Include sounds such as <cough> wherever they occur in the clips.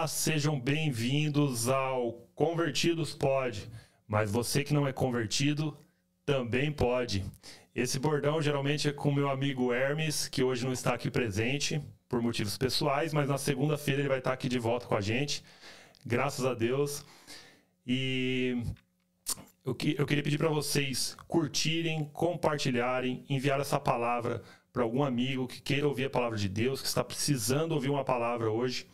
Olá, sejam bem-vindos ao Convertidos Pode. Mas você que não é convertido também pode. Esse bordão geralmente é com meu amigo Hermes, que hoje não está aqui presente por motivos pessoais, mas na segunda-feira ele vai estar aqui de volta com a gente. Graças a Deus. E que, eu queria pedir para vocês curtirem, compartilharem, enviar essa palavra para algum amigo que queira ouvir a palavra de Deus, que está precisando ouvir uma palavra hoje.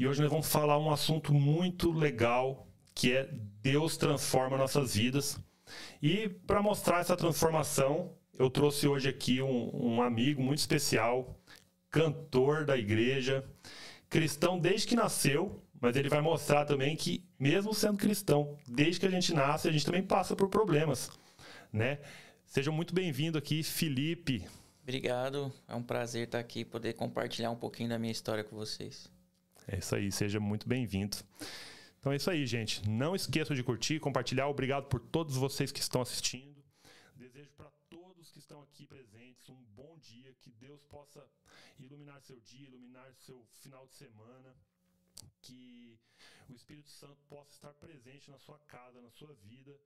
E hoje nós vamos falar um assunto muito legal, que é Deus transforma nossas vidas. E para mostrar essa transformação, eu trouxe hoje aqui um, um amigo muito especial, cantor da igreja, cristão desde que nasceu, mas ele vai mostrar também que, mesmo sendo cristão, desde que a gente nasce, a gente também passa por problemas, né? Seja muito bem-vindo aqui, Felipe. Obrigado, é um prazer estar aqui poder compartilhar um pouquinho da minha história com vocês. É isso aí, seja muito bem-vindo. Então é isso aí, gente. Não esqueça de curtir, compartilhar. Obrigado por todos vocês que estão assistindo. Desejo para todos que estão aqui presentes um bom dia, que Deus possa iluminar seu dia, iluminar seu final de semana que o Espírito Santo possa estar presente na sua casa, na sua vida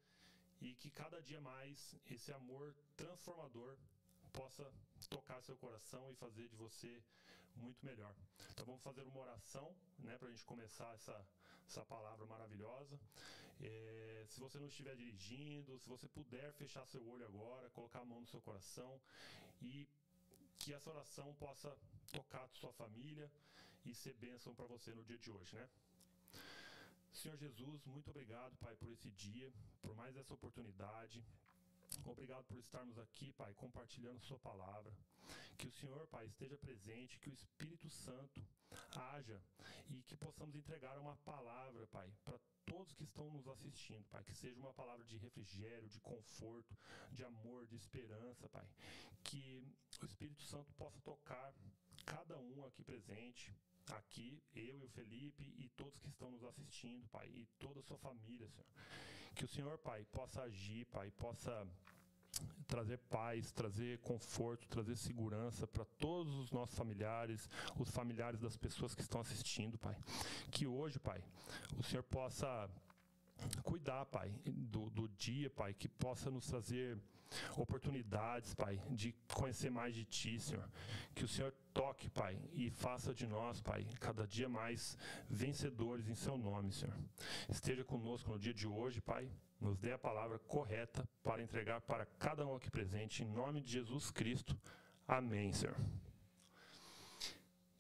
e que cada dia mais esse amor transformador possa tocar seu coração e fazer de você muito melhor. Então vamos fazer uma oração, né, para a gente começar essa, essa palavra maravilhosa. É, se você não estiver dirigindo, se você puder fechar seu olho agora, colocar a mão no seu coração e que essa oração possa tocar sua família e ser bênção para você no dia de hoje, né? Senhor Jesus, muito obrigado, Pai, por esse dia, por mais essa oportunidade. Obrigado por estarmos aqui, Pai, compartilhando Sua palavra. Que o Senhor, Pai, esteja presente, que o Espírito Santo haja e que possamos entregar uma palavra, Pai, para todos que estão nos assistindo, Pai. Que seja uma palavra de refrigério, de conforto, de amor, de esperança, Pai. Que o Espírito Santo possa tocar cada um aqui presente, aqui, eu e o Felipe e todos que estão nos assistindo, Pai, e toda a sua família, Senhor. Que o Senhor, Pai, possa agir, Pai, possa trazer paz, trazer conforto, trazer segurança para todos os nossos familiares, os familiares das pessoas que estão assistindo, Pai. Que hoje, Pai, o Senhor possa cuidar, Pai, do, do dia, Pai, que possa nos trazer oportunidades, Pai, de conhecer mais de Ti, Senhor. Que o Senhor toque, Pai, e faça de nós, Pai, cada dia mais vencedores em Seu nome, Senhor. Esteja conosco no dia de hoje, Pai. Nos dê a palavra correta para entregar para cada um aqui presente, em nome de Jesus Cristo. Amém, Senhor.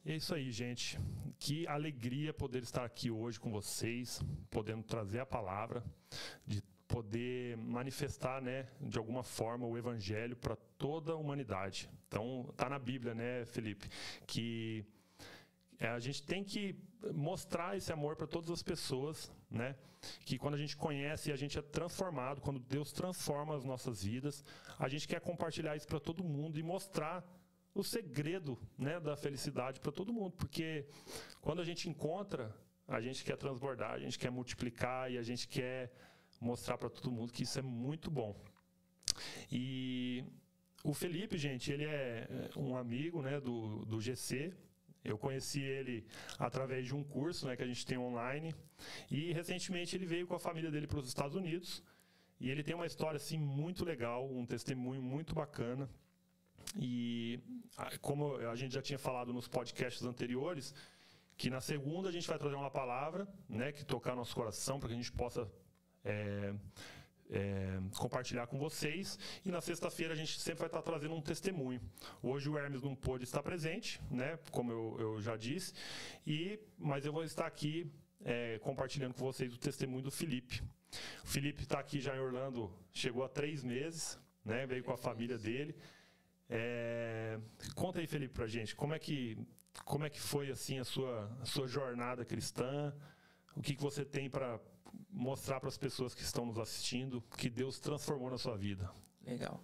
E é isso aí, gente. Que alegria poder estar aqui hoje com vocês, podendo trazer a palavra, de poder manifestar, né, de alguma forma o evangelho para toda a humanidade. Então, tá na Bíblia, né, Felipe, que é, a gente tem que mostrar esse amor para todas as pessoas, né? Que quando a gente conhece a gente é transformado, quando Deus transforma as nossas vidas, a gente quer compartilhar isso para todo mundo e mostrar o segredo, né, da felicidade para todo mundo, porque quando a gente encontra, a gente quer transbordar, a gente quer multiplicar e a gente quer mostrar para todo mundo que isso é muito bom. E o Felipe, gente, ele é um amigo né, do, do GC. Eu conheci ele através de um curso né, que a gente tem online. E recentemente ele veio com a família dele para os Estados Unidos. E ele tem uma história assim muito legal, um testemunho muito bacana. E como a gente já tinha falado nos podcasts anteriores, que na segunda a gente vai trazer uma palavra, né, que tocar nosso coração para que a gente possa é, é, compartilhar com vocês. E na sexta-feira a gente sempre vai estar trazendo um testemunho. Hoje o Hermes não pôde estar presente, né? Como eu, eu já disse. E, mas eu vou estar aqui é, compartilhando com vocês o testemunho do Felipe. O Felipe está aqui já em Orlando, chegou há três meses, né? Veio com a família dele. É, conta aí, Felipe, pra gente, como é que, como é que foi assim a sua, a sua jornada cristã? O que, que você tem para mostrar para as pessoas que estão nos assistindo que Deus transformou na sua vida. Legal.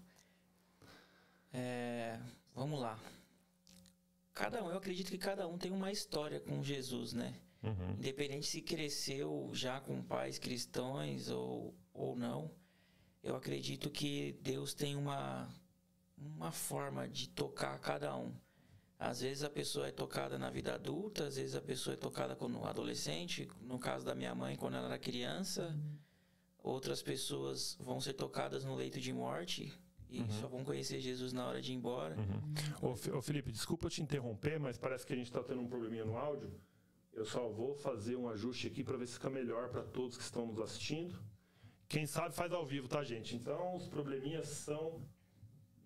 É, vamos lá. Cada um, eu acredito que cada um tem uma história com Jesus, né? Uhum. Independente se cresceu já com pais cristãos ou, ou não, eu acredito que Deus tem uma, uma forma de tocar cada um. Às vezes a pessoa é tocada na vida adulta, às vezes a pessoa é tocada quando adolescente. No caso da minha mãe, quando ela era criança. Outras pessoas vão ser tocadas no leito de morte e uhum. só vão conhecer Jesus na hora de ir embora. Uhum. Ô, ô, Felipe, desculpa te interromper, mas parece que a gente está tendo um probleminha no áudio. Eu só vou fazer um ajuste aqui para ver se fica melhor para todos que estão nos assistindo. Quem sabe faz ao vivo, tá, gente? Então, os probleminhas são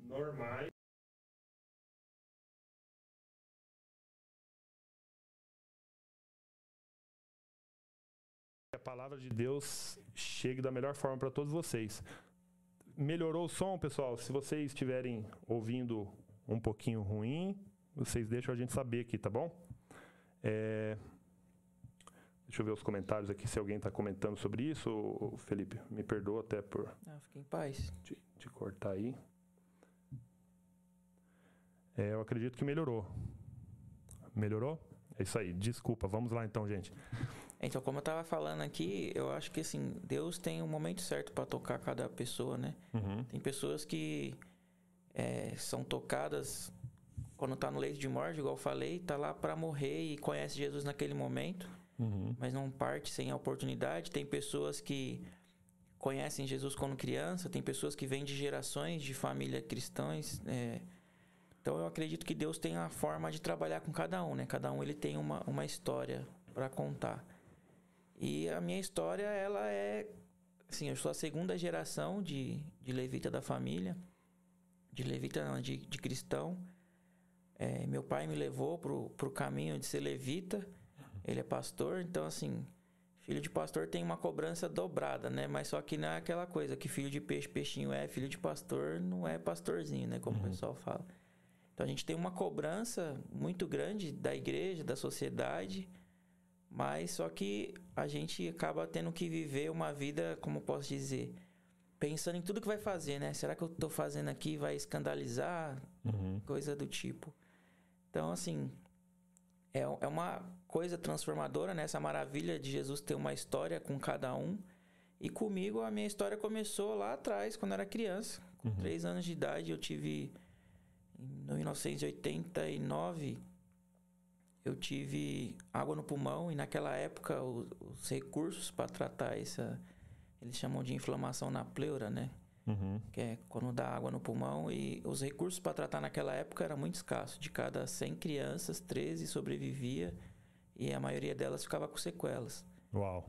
normais. Palavra de Deus chegue da melhor forma para todos vocês. Melhorou o som, pessoal? Se vocês estiverem ouvindo um pouquinho ruim, vocês deixam a gente saber aqui, tá bom? É... Deixa eu ver os comentários aqui, se alguém está comentando sobre isso. Felipe, me perdoa até por. Ah, fique em paz. Te, te cortar aí. É, eu acredito que melhorou. Melhorou? É isso aí. Desculpa. Vamos lá então, gente. Então, como eu estava falando aqui, eu acho que assim, Deus tem um momento certo para tocar cada pessoa, né? Uhum. Tem pessoas que é, são tocadas quando está no leito de morte, igual eu falei, tá lá para morrer e conhece Jesus naquele momento, uhum. mas não parte sem a oportunidade. Tem pessoas que conhecem Jesus quando criança, tem pessoas que vêm de gerações de família cristãs. É, então eu acredito que Deus tem a forma de trabalhar com cada um, né? Cada um ele tem uma, uma história para contar. E a minha história, ela é. Assim, eu sou a segunda geração de, de levita da família, de levita, não, de, de cristão. É, meu pai me levou pro, pro caminho de ser levita, ele é pastor, então, assim, filho de pastor tem uma cobrança dobrada, né? Mas só que não é aquela coisa que filho de peixe, peixinho é, filho de pastor não é pastorzinho, né? Como uhum. o pessoal fala. Então a gente tem uma cobrança muito grande da igreja, da sociedade mas só que a gente acaba tendo que viver uma vida, como posso dizer, pensando em tudo que vai fazer, né? Será que eu estou fazendo aqui vai escandalizar? Uhum. Coisa do tipo. Então, assim, é, é uma coisa transformadora, né? Essa maravilha de Jesus ter uma história com cada um. E comigo, a minha história começou lá atrás, quando eu era criança. Com uhum. três anos de idade, eu tive... Em 1989 eu tive água no pulmão e naquela época os, os recursos para tratar essa eles chamam de inflamação na pleura, né? Uhum. Que é quando dá água no pulmão e os recursos para tratar naquela época era muito escasso. De cada 100 crianças, 13 sobrevivia e a maioria delas ficava com sequelas. Uau.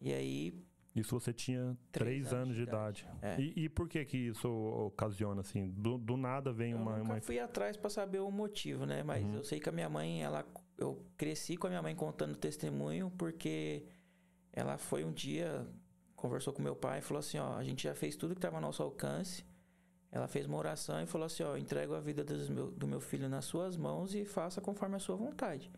E aí isso você tinha três, anos, anos, de idade. idade. É. E, e, por que que isso ocasiona, assim? Do, do nada vem eu uma... Eu uma... fui atrás para saber o motivo, né? Mas uhum. eu sei que a minha mãe, ela eu cresci com a minha mãe contando testemunho porque ela foi um dia, conversou com meu pai e falou assim: Ó, a gente já fez tudo que estava ao nosso alcance. Ela fez uma oração e falou assim: Ó, entrego a vida meu, do meu filho nas suas mãos e faça conforme a sua vontade.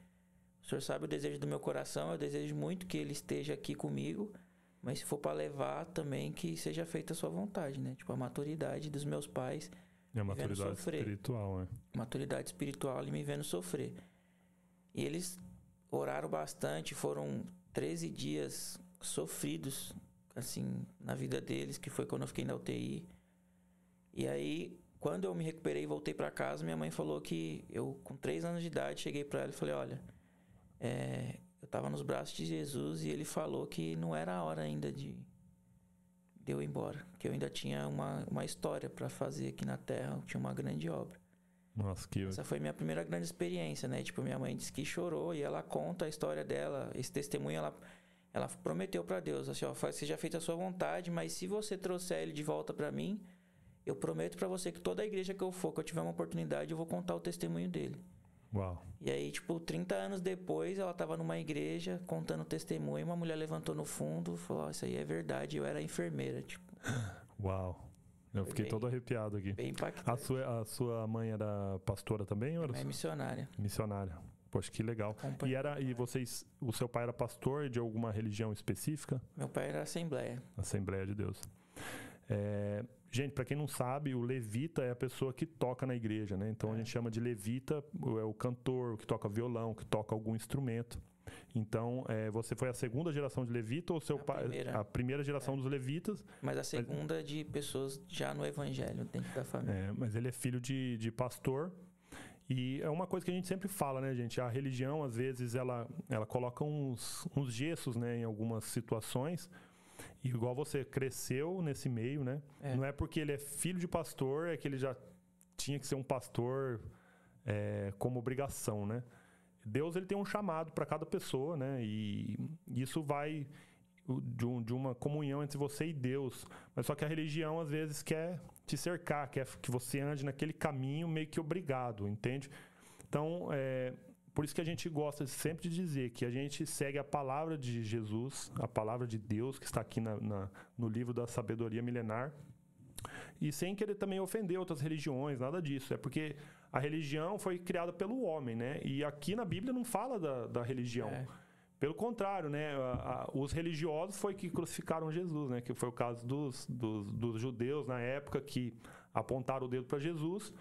O senhor sabe o desejo do meu coração, eu desejo muito que ele esteja aqui comigo, mas se for para levar também que seja feita a sua vontade, né? Tipo, a maturidade dos meus pais. É a maturidade espiritual, né? Maturidade espiritual, ele me vendo sofrer. E eles oraram bastante, foram 13 dias sofridos, assim, na vida deles, que foi quando eu fiquei na UTI. E aí, quando eu me recuperei e voltei para casa, minha mãe falou que eu, com 3 anos de idade, cheguei para ela e falei: Olha, é, eu estava nos braços de Jesus e ele falou que não era a hora ainda de, de eu ir embora, que eu ainda tinha uma, uma história para fazer aqui na Terra, tinha uma grande obra. Nossa, que... Essa foi minha primeira grande experiência, né? Tipo, minha mãe disse que chorou e ela conta a história dela, esse testemunho, ela, ela prometeu para Deus, assim, ó, seja feita a sua vontade, mas se você trouxer ele de volta para mim, eu prometo para você que toda a igreja que eu for, que eu tiver uma oportunidade, eu vou contar o testemunho dele. Uau. E aí, tipo, 30 anos depois, ela tava numa igreja contando o testemunho, uma mulher levantou no fundo, falou: oh, "Isso aí é verdade". Eu era enfermeira, tipo. Uau. Eu fiquei bem, todo arrepiado aqui. Bem impactante. A sua, a sua mãe era pastora também? Ou era é missionária. Missionária. Poxa, que legal. E era e vocês, o seu pai era pastor de alguma religião específica? Meu pai era Assembleia. Assembleia de Deus. É, gente, para quem não sabe, o levita é a pessoa que toca na igreja, né? Então é. a gente chama de levita, é o cantor, o que toca violão, que toca algum instrumento. Então, é, você foi a segunda geração de levita ou seu pai? Primeira. A primeira geração é. dos levitas. Mas a segunda mas... de pessoas já no evangelho, dentro da família. É, mas ele é filho de, de pastor. E é uma coisa que a gente sempre fala, né, gente? A religião, às vezes, ela, ela coloca uns, uns gessos, né, em algumas situações. E igual você cresceu nesse meio, né? É. Não é porque ele é filho de pastor, é que ele já tinha que ser um pastor é, como obrigação, né? Deus ele tem um chamado para cada pessoa, né? E isso vai de, um, de, uma comunhão entre você e Deus. Mas só que a religião às vezes quer te cercar, quer que você ande naquele caminho meio que obrigado, entende? Então, é, por isso que a gente gosta sempre de dizer que a gente segue a palavra de Jesus, a palavra de Deus que está aqui na, na, no livro da sabedoria milenar. E sem querer também ofender outras religiões, nada disso. É porque a religião foi criada pelo homem, né? E aqui na Bíblia não fala da, da religião. É. Pelo contrário, né? A, a, os religiosos foi que crucificaram Jesus, né? Que foi o caso dos, dos, dos judeus na época que apontaram o dedo para Jesus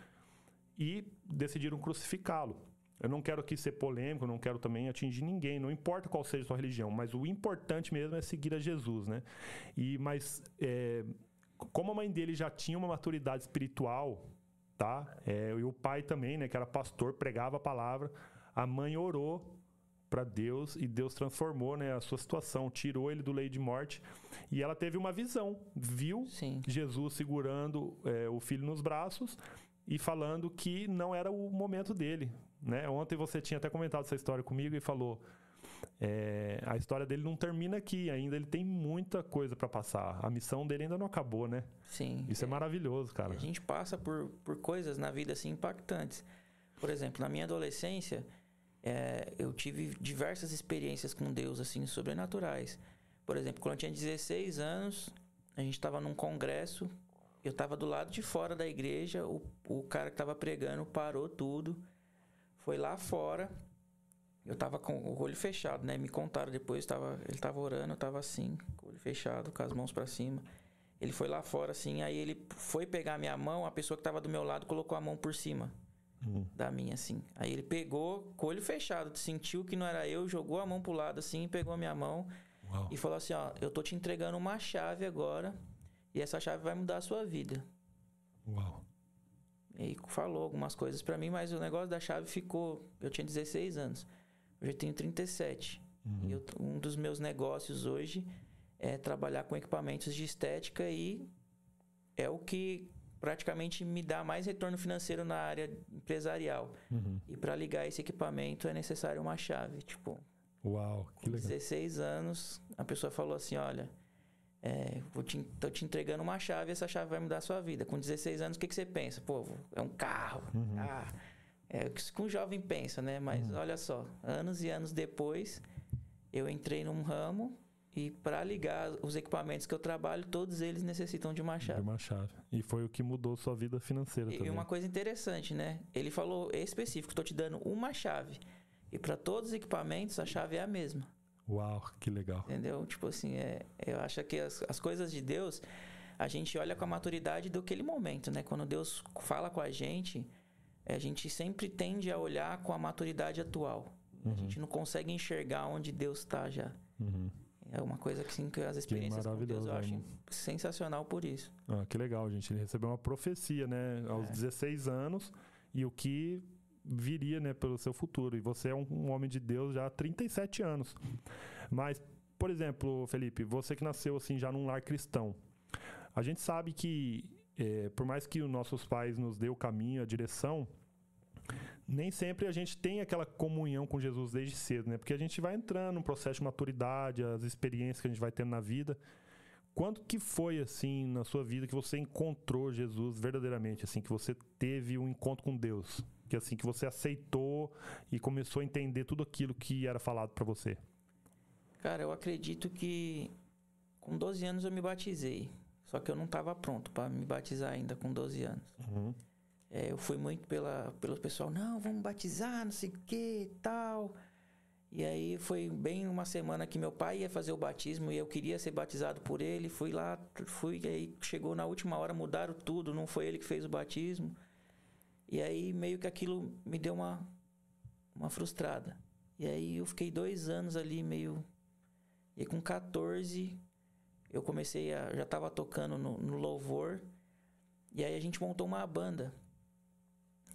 e decidiram crucificá-lo. Eu não quero aqui ser polêmico, não quero também atingir ninguém, não importa qual seja a sua religião, mas o importante mesmo é seguir a Jesus, né? E mas é, como a mãe dele já tinha uma maturidade espiritual, tá? É, e o pai também, né? Que era pastor, pregava a palavra. A mãe orou para Deus e Deus transformou né, a sua situação, tirou ele do leito de morte e ela teve uma visão, viu Sim. Jesus segurando é, o filho nos braços e falando que não era o momento dele. Né? Ontem você tinha até comentado essa história comigo e falou é, a história dele não termina aqui, ainda ele tem muita coisa para passar. A missão dele ainda não acabou, né? Sim. Isso é, é maravilhoso, cara. A gente passa por, por coisas na vida assim impactantes. Por exemplo, na minha adolescência, é, eu tive diversas experiências com Deus, assim, sobrenaturais. Por exemplo, quando eu tinha 16 anos, a gente estava num congresso, eu estava do lado de fora da igreja, o, o cara que estava pregando parou tudo, foi lá fora, eu estava com o olho fechado, né? Me contaram depois, tava, ele estava orando, eu estava assim, com o olho fechado, com as mãos para cima. Ele foi lá fora, assim, aí ele foi pegar minha mão, a pessoa que estava do meu lado colocou a mão por cima uhum. da minha, assim. Aí ele pegou, com o olho fechado, sentiu que não era eu, jogou a mão pro lado, assim, pegou a minha mão Uau. e falou assim: Ó, eu tô te entregando uma chave agora e essa chave vai mudar a sua vida. Uau. E falou algumas coisas para mim, mas o negócio da chave ficou. Eu tinha 16 anos, hoje eu tenho 37. Uhum. E eu, um dos meus negócios hoje é trabalhar com equipamentos de estética e é o que praticamente me dá mais retorno financeiro na área empresarial. Uhum. E para ligar esse equipamento é necessário uma chave. Tipo, Uau, que legal. 16 anos, a pessoa falou assim: olha, é, vou te, tô te entregando uma chave, essa chave vai mudar a sua vida. Com 16 anos, o que, que você pensa? Pô, é um carro. Uhum. Ah, é o que um jovem pensa, né? Mas uhum. olha só, anos e anos depois, eu entrei num ramo e para ligar os equipamentos que eu trabalho, todos eles necessitam de uma chave. De uma chave. E foi o que mudou sua vida financeira e também. E uma coisa interessante, né? Ele falou específico, estou te dando uma chave. E para todos os equipamentos, a chave é a mesma. Uau, que legal. Entendeu? Tipo assim, é, eu acho que as, as coisas de Deus, a gente olha com a maturidade do aquele momento, né? Quando Deus fala com a gente, a gente sempre tende a olhar com a maturidade atual. Uhum. A gente não consegue enxergar onde Deus está já. Uhum. É uma coisa que, sim, que as experiências que com Deus eu acho sensacional por isso. Ah, que legal, gente. Ele recebeu uma profecia, né? Aos é. 16 anos e o que viria, né, pelo seu futuro. E você é um, um homem de Deus já há 37 anos. Mas, por exemplo, Felipe, você que nasceu assim já num lar cristão, a gente sabe que, é, por mais que os nossos pais nos dê o caminho, a direção, nem sempre a gente tem aquela comunhão com Jesus desde cedo, né? Porque a gente vai entrando no processo de maturidade, as experiências que a gente vai tendo na vida. Quanto que foi assim na sua vida que você encontrou Jesus verdadeiramente, assim que você teve um encontro com Deus, que assim que você aceitou e começou a entender tudo aquilo que era falado para você? Cara, eu acredito que com 12 anos eu me batizei, só que eu não estava pronto para me batizar ainda com 12 anos. Uhum. É, eu fui muito pela, pelo pessoal, não, vamos batizar, não sei o que tal. E aí foi bem uma semana que meu pai ia fazer o batismo e eu queria ser batizado por ele. Fui lá, fui, e aí chegou na última hora, mudaram tudo, não foi ele que fez o batismo. E aí meio que aquilo me deu uma, uma frustrada. E aí eu fiquei dois anos ali meio. E com 14 eu comecei a. Já estava tocando no, no louvor. E aí a gente montou uma banda.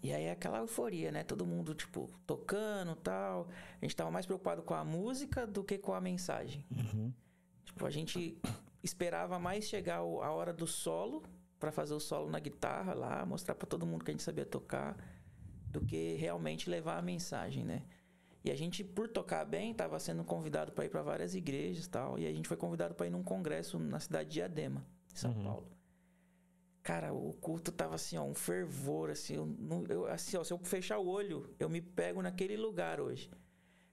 E aí aquela euforia, né? Todo mundo, tipo, tocando tal. A gente tava mais preocupado com a música do que com a mensagem. Uhum. Tipo, a gente esperava mais chegar a hora do solo para fazer o solo na guitarra lá, mostrar para todo mundo que a gente sabia tocar, do que realmente levar a mensagem, né? E a gente, por tocar bem, estava sendo convidado para ir para várias igrejas e tal. E a gente foi convidado para ir num congresso na cidade de Diadema, em São uhum. Paulo. Cara, o culto tava assim, ó, um fervor, assim, eu, eu, assim, ó, se eu fechar o olho, eu me pego naquele lugar hoje.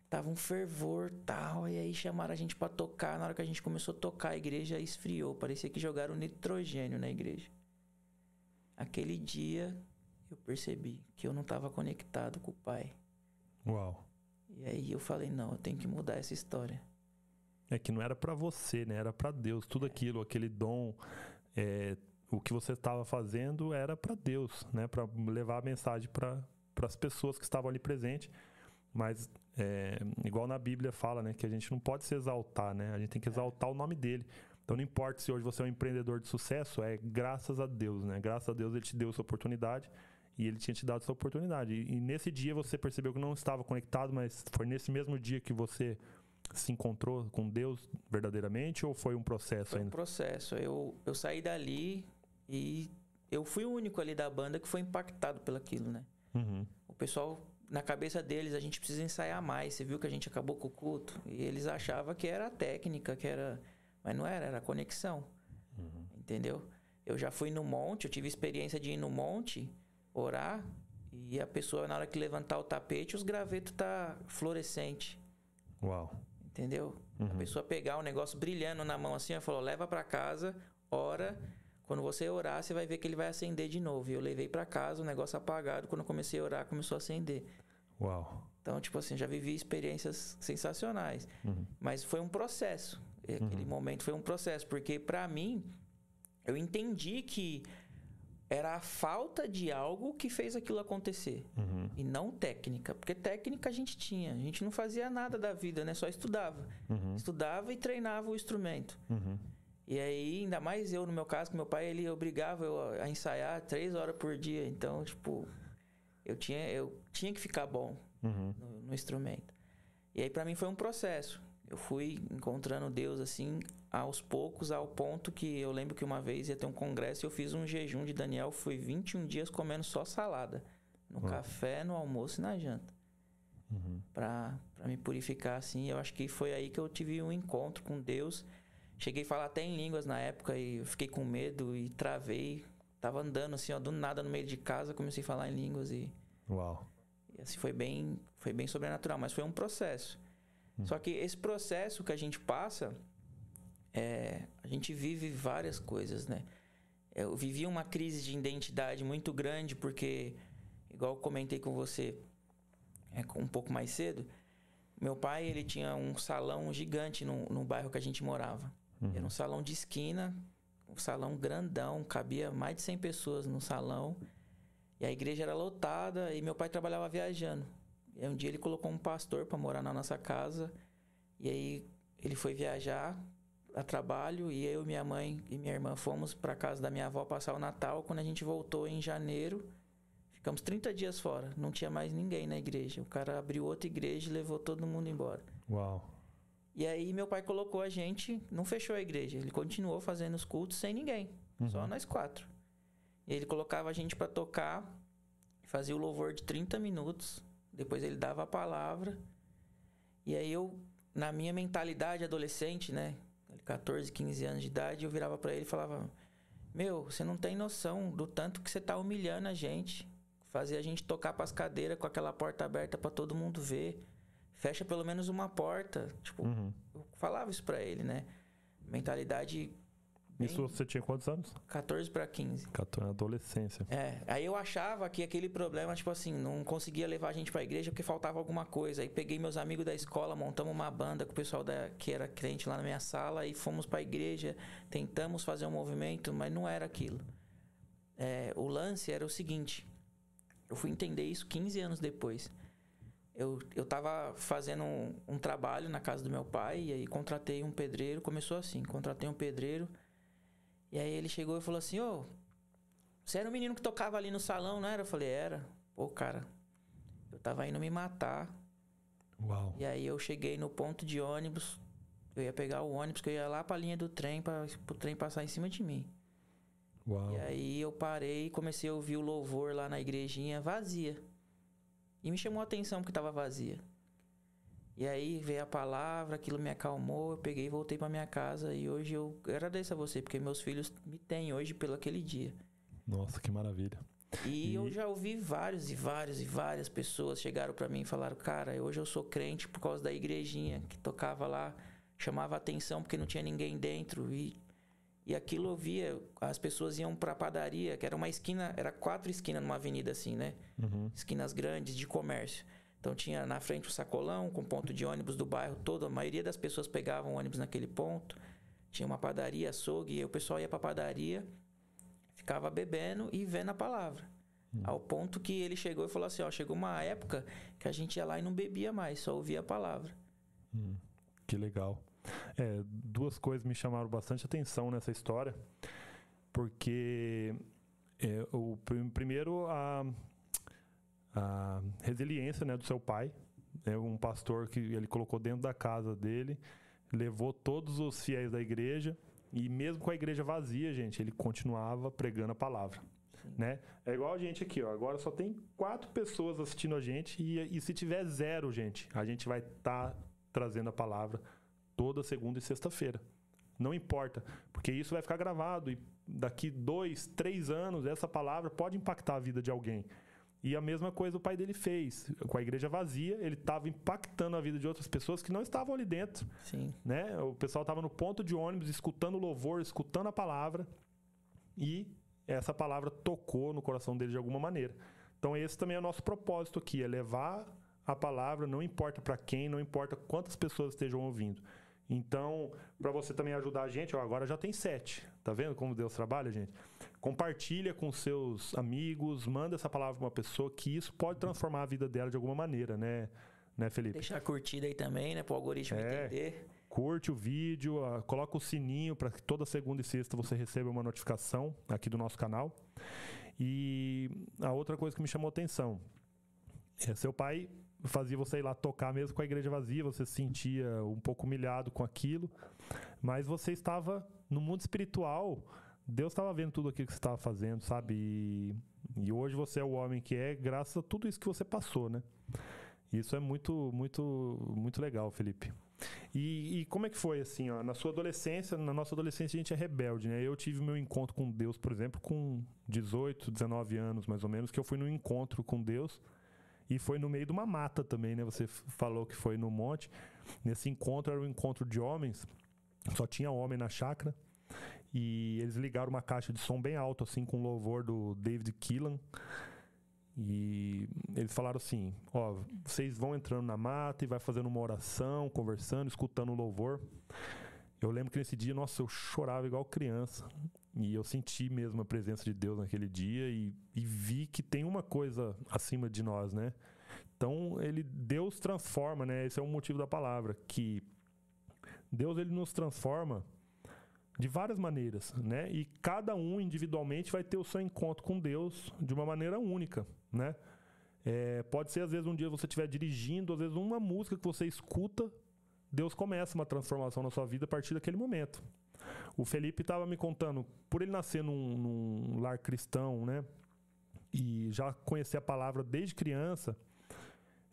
Tava um fervor tal, e aí chamaram a gente para tocar. Na hora que a gente começou a tocar, a igreja esfriou. Parecia que jogaram nitrogênio na igreja. Aquele dia eu percebi que eu não estava conectado com o Pai. Uau. E aí eu falei, não, eu tenho que mudar essa história. É que não era para você, né? Era para Deus. Tudo aquilo, aquele dom, é, o que você estava fazendo era para Deus, né? Para levar a mensagem para as pessoas que estavam ali presentes. Mas é, igual na Bíblia fala, né, que a gente não pode se exaltar, né? A gente tem que exaltar o nome dele. Então não importa se hoje você é um empreendedor de sucesso, é graças a Deus, né? Graças a Deus ele te deu essa oportunidade e ele tinha te dado essa oportunidade. E, e nesse dia você percebeu que não estava conectado, mas foi nesse mesmo dia que você se encontrou com Deus verdadeiramente ou foi um processo foi ainda? um processo. Eu, eu saí dali e eu fui o único ali da banda que foi impactado pelaquilo, né? Uhum. O pessoal na cabeça deles a gente precisa ensaiar mais. Você viu que a gente acabou com o culto e eles achavam que era técnica, que era, mas não era, era a conexão. Uhum. Entendeu? Eu já fui no monte, eu tive experiência de ir no monte, orar e a pessoa na hora que levantar o tapete, os gravetos tá fluorescente. Uau. Entendeu? Uhum. A pessoa pegar um negócio brilhando na mão assim, ela falou: "Leva para casa, ora, quando você orar, você vai ver que ele vai acender de novo. E eu levei para casa o negócio apagado. Quando eu comecei a orar, começou a acender. Uau. Então, tipo assim, já vivi experiências sensacionais. Uhum. Mas foi um processo. Aquele uhum. momento foi um processo. Porque, para mim, eu entendi que era a falta de algo que fez aquilo acontecer. Uhum. E não técnica. Porque técnica a gente tinha. A gente não fazia nada da vida, né? Só estudava. Uhum. Estudava e treinava o instrumento. Uhum. E aí, ainda mais eu, no meu caso, que meu pai, ele obrigava eu a ensaiar três horas por dia. Então, tipo, eu tinha, eu tinha que ficar bom uhum. no, no, instrumento. E aí, para mim, foi um processo. Eu fui encontrando Deus, assim, aos poucos, ao ponto que eu lembro que uma vez ia ter um congresso e eu fiz um jejum de Daniel. Fui 21 dias comendo só salada. No uhum. café, no almoço e na janta. Uhum. Pra me purificar, assim. Eu acho que foi aí que eu tive um encontro com Deus Cheguei a falar até em línguas na época e eu fiquei com medo e travei. Tava andando assim, ó, do nada no meio de casa, comecei a falar em línguas e. Uau. E assim foi bem, foi bem sobrenatural, mas foi um processo. Hum. Só que esse processo que a gente passa, é, a gente vive várias coisas, né? Eu vivi uma crise de identidade muito grande porque, igual eu comentei com você é, um pouco mais cedo, meu pai ele tinha um salão gigante no, no bairro que a gente morava. Uhum. Era um salão de esquina, um salão grandão, cabia mais de 100 pessoas no salão. E a igreja era lotada e meu pai trabalhava viajando. Aí um dia ele colocou um pastor para morar na nossa casa. E aí ele foi viajar a trabalho e eu, minha mãe e minha irmã fomos para casa da minha avó passar o Natal. Quando a gente voltou em janeiro, ficamos 30 dias fora. Não tinha mais ninguém na igreja. O cara abriu outra igreja e levou todo mundo embora. Uau. E aí meu pai colocou a gente, não fechou a igreja, ele continuou fazendo os cultos sem ninguém, uhum. só nós quatro. E ele colocava a gente para tocar, fazia o louvor de 30 minutos, depois ele dava a palavra. E aí eu, na minha mentalidade adolescente, né, 14, 15 anos de idade, eu virava para ele e falava: "Meu, você não tem noção do tanto que você tá humilhando a gente, fazer a gente tocar para as cadeiras com aquela porta aberta para todo mundo ver." fecha pelo menos uma porta. Tipo, uhum. eu falava isso pra ele, né? Mentalidade. Bem... Isso você tinha quantos anos? 14 para 15. 14, adolescência. É. Aí eu achava que aquele problema, tipo assim, não conseguia levar a gente pra igreja porque faltava alguma coisa. Aí peguei meus amigos da escola, montamos uma banda com o pessoal da, que era crente lá na minha sala e fomos pra igreja, tentamos fazer um movimento, mas não era aquilo. É, o lance era o seguinte. Eu fui entender isso 15 anos depois eu, eu tava fazendo um, um, trabalho na casa do meu pai e aí contratei um pedreiro. Começou assim, contratei um pedreiro. E aí ele chegou e falou assim, ô, você era o menino que tocava ali no salão, não era? Eu falei, era. pô, cara, eu tava indo me matar. Uau. E aí eu cheguei no ponto de ônibus, eu ia pegar o ônibus, que eu ia lá pra linha do trem, para o trem passar em cima de mim. Uau. E aí eu parei e comecei a ouvir o louvor lá na igrejinha vazia. E me chamou a atenção porque tava vazia. E aí veio a palavra, aquilo me acalmou, eu peguei e voltei para minha casa e hoje eu agradeço a você porque meus filhos me têm hoje pelo aquele dia. Nossa, que maravilha. E, e... eu já ouvi vários e vários e várias pessoas chegaram para mim e falaram: "Cara, hoje eu sou crente por causa da igrejinha que tocava lá, chamava atenção porque não tinha ninguém dentro e e aquilo eu via, as pessoas iam pra padaria, que era uma esquina, era quatro esquinas numa avenida assim, né? Uhum. Esquinas grandes de comércio. Então tinha na frente o sacolão, com ponto de ônibus do bairro todo. A maioria das pessoas pegavam ônibus naquele ponto. Tinha uma padaria, açougue, e o pessoal ia pra padaria, ficava bebendo e vendo a palavra. Uhum. Ao ponto que ele chegou e falou assim: ó, chegou uma época que a gente ia lá e não bebia mais, só ouvia a palavra. Uhum. Que legal. É, duas coisas me chamaram bastante atenção nessa história, porque é, o primeiro a, a resiliência né, do seu pai, é um pastor que ele colocou dentro da casa dele, levou todos os fiéis da igreja e mesmo com a igreja vazia, gente, ele continuava pregando a palavra. Né? É igual a gente aqui, ó. Agora só tem quatro pessoas assistindo a gente e, e se tiver zero, gente, a gente vai estar tá trazendo a palavra toda segunda e sexta-feira. Não importa, porque isso vai ficar gravado e daqui dois, três anos essa palavra pode impactar a vida de alguém. E a mesma coisa o pai dele fez. Com a igreja vazia, ele estava impactando a vida de outras pessoas que não estavam ali dentro. Sim. Né? O pessoal estava no ponto de ônibus, escutando o louvor, escutando a palavra. E essa palavra tocou no coração dele de alguma maneira. Então, esse também é o nosso propósito aqui: é levar a palavra, não importa para quem, não importa quantas pessoas estejam ouvindo. Então, para você também ajudar a gente, ó, agora já tem sete. Tá vendo como Deus trabalha, gente? Compartilha com seus amigos, manda essa palavra para uma pessoa que isso pode transformar a vida dela de alguma maneira, né? Né, Felipe? Deixar curtida aí também, né? Para o algoritmo é, entender. Curte o vídeo, coloca o sininho para que toda segunda e sexta você receba uma notificação aqui do nosso canal. E a outra coisa que me chamou a atenção é seu pai fazia você ir lá tocar mesmo com a igreja vazia, você se sentia um pouco humilhado com aquilo, mas você estava no mundo espiritual. Deus estava vendo tudo aquilo que você estava fazendo, sabe? E, e, hoje você é o homem que é, graças a tudo isso que você passou, né? Isso é muito, muito, muito legal, Felipe. E, e, como é que foi assim, ó, na sua adolescência, na nossa adolescência a gente é rebelde, né? Eu tive meu encontro com Deus, por exemplo, com 18, 19 anos mais ou menos, que eu fui num encontro com Deus e foi no meio de uma mata também, né? Você falou que foi no monte. Nesse encontro era um encontro de homens, só tinha homem na chácara. E eles ligaram uma caixa de som bem alto, assim, com louvor do David Keelan. E eles falaram assim: Ó, vocês vão entrando na mata e vai fazendo uma oração, conversando, escutando o louvor. Eu lembro que nesse dia, nossa, eu chorava igual criança. E eu senti mesmo a presença de Deus naquele dia e, e vi que tem uma coisa acima de nós, né? Então, ele Deus transforma, né? Esse é o motivo da palavra, que Deus ele nos transforma de várias maneiras, né? E cada um individualmente vai ter o seu encontro com Deus de uma maneira única, né? É, pode ser às vezes um dia você estiver dirigindo, às vezes uma música que você escuta, Deus começa uma transformação na sua vida a partir daquele momento. O Felipe estava me contando, por ele nascer num, num, lar cristão, né? E já conhecer a palavra desde criança,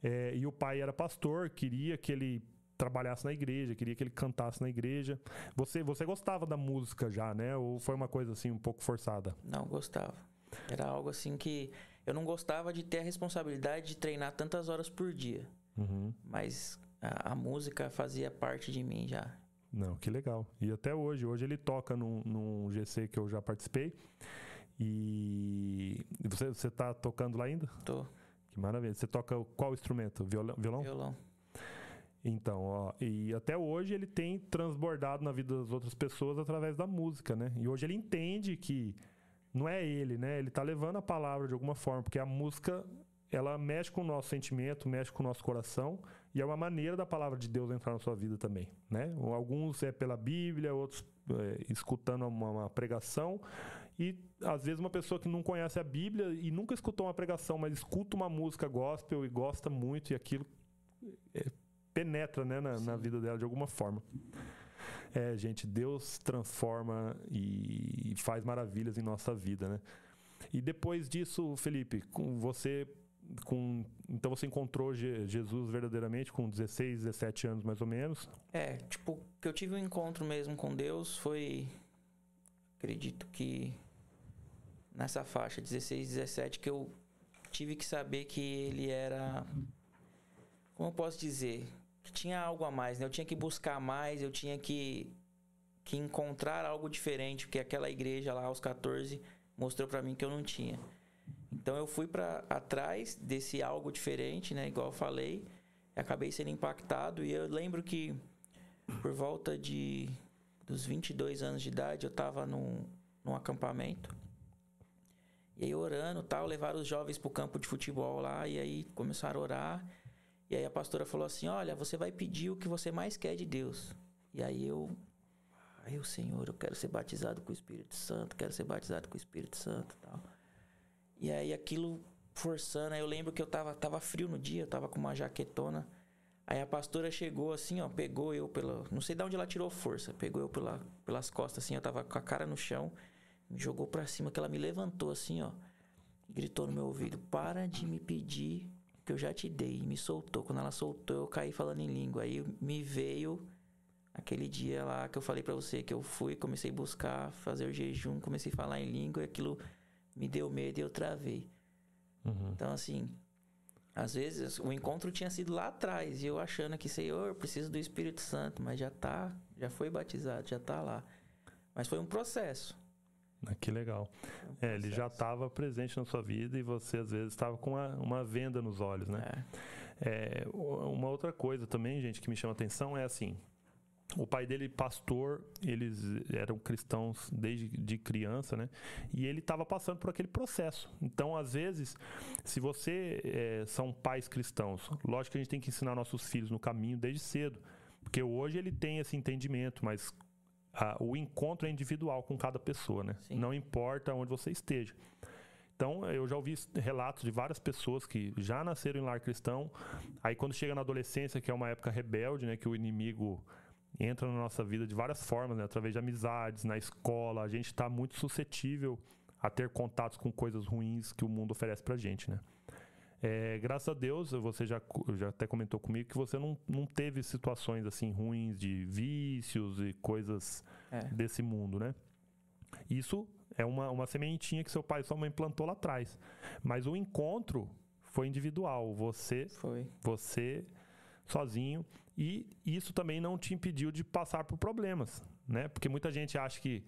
é, e o pai era pastor, queria que ele trabalhasse na igreja, queria que ele cantasse na igreja. Você, você gostava da música já, né? Ou foi uma coisa assim um pouco forçada? Não, gostava. Era algo assim que eu não gostava de ter a responsabilidade de treinar tantas horas por dia. Uhum. Mas a, a, música fazia parte de mim já. Não, que legal. E até hoje, hoje ele toca num, num GC que eu já participei. E você, você tá tocando lá ainda? Tô. Que maravilha. Você toca qual instrumento? Violão? Violão. Violão. Então, ó, e até hoje ele tem transbordado na vida das outras pessoas através da música, né? E hoje ele entende que não é ele, né? Ele tá levando a palavra de alguma forma, porque a música ela mexe com o nosso sentimento, mexe com o nosso coração e é uma maneira da palavra de Deus entrar na sua vida também, né? Alguns é pela Bíblia, outros é, escutando uma, uma, pregação e às vezes uma pessoa que não conhece a Bíblia e nunca escutou uma pregação, mas escuta uma música gospel e gosta muito e aquilo é, penetra, né, na, na vida dela de alguma forma. É, gente, Deus transforma e faz maravilhas em nossa vida, né? E depois disso, Felipe, com você com então você encontrou Jesus verdadeiramente com 16, 17 anos mais ou menos? É, tipo, que eu tive um encontro mesmo com Deus foi acredito que nessa faixa 16, 17 que eu tive que saber que ele era como eu posso dizer, tinha algo a mais, né? Eu tinha que buscar mais, eu tinha que que encontrar algo diferente, porque aquela igreja lá aos 14 mostrou para mim que eu não tinha. Então eu fui para atrás desse algo diferente, né? Igual eu falei, acabei sendo impactado e eu lembro que por volta de dos 22 anos de idade eu estava num, num acampamento e aí orando tal, levaram os jovens para o campo de futebol lá e aí começaram a orar e aí a pastora falou assim, olha, você vai pedir o que você mais quer de Deus. E aí eu, aí o Senhor, eu quero ser batizado com o Espírito Santo, quero ser batizado com o Espírito Santo, tal. E aí aquilo forçando, aí eu lembro que eu tava, tava frio no dia, eu tava com uma jaquetona. Aí a pastora chegou assim, ó, pegou eu pela. Não sei de onde ela tirou força. Pegou eu pela, pelas costas, assim, eu tava com a cara no chão, me jogou pra cima, que ela me levantou assim, ó. Gritou no meu ouvido: Para de me pedir que eu já te dei. E me soltou. Quando ela soltou, eu caí falando em língua. Aí me veio aquele dia lá que eu falei para você que eu fui, comecei a buscar, fazer o jejum, comecei a falar em língua e aquilo me deu medo e eu travei. Uhum. Então, assim, às vezes o encontro tinha sido lá atrás e eu achando que, Senhor, preciso do Espírito Santo, mas já tá, já foi batizado, já tá lá. Mas foi um processo. Ah, que legal. É, ele já estava presente na sua vida e você às vezes estava com uma, uma venda nos olhos, né? É. É, uma outra coisa também, gente, que me chama atenção é assim: o pai dele, pastor, eles eram cristãos desde de criança, né? E ele estava passando por aquele processo. Então, às vezes, se você é, são pais cristãos, lógico que a gente tem que ensinar nossos filhos no caminho desde cedo, porque hoje ele tem esse entendimento, mas a, o encontro é individual com cada pessoa, né? Sim. Não importa onde você esteja. Então, eu já ouvi relatos de várias pessoas que já nasceram em lar cristão, aí quando chega na adolescência, que é uma época rebelde, né, que o inimigo entra na nossa vida de várias formas, né? através de amizades, na escola. A gente está muito suscetível a ter contatos com coisas ruins que o mundo oferece para gente, né? É, graças a Deus, você já, já até comentou comigo que você não, não teve situações assim ruins de vícios e coisas é. desse mundo, né? Isso é uma, uma sementinha que seu pai e sua mãe plantou lá atrás. Mas o encontro foi individual. Você, foi. você sozinho. E isso também não te impediu de passar por problemas, né? Porque muita gente acha que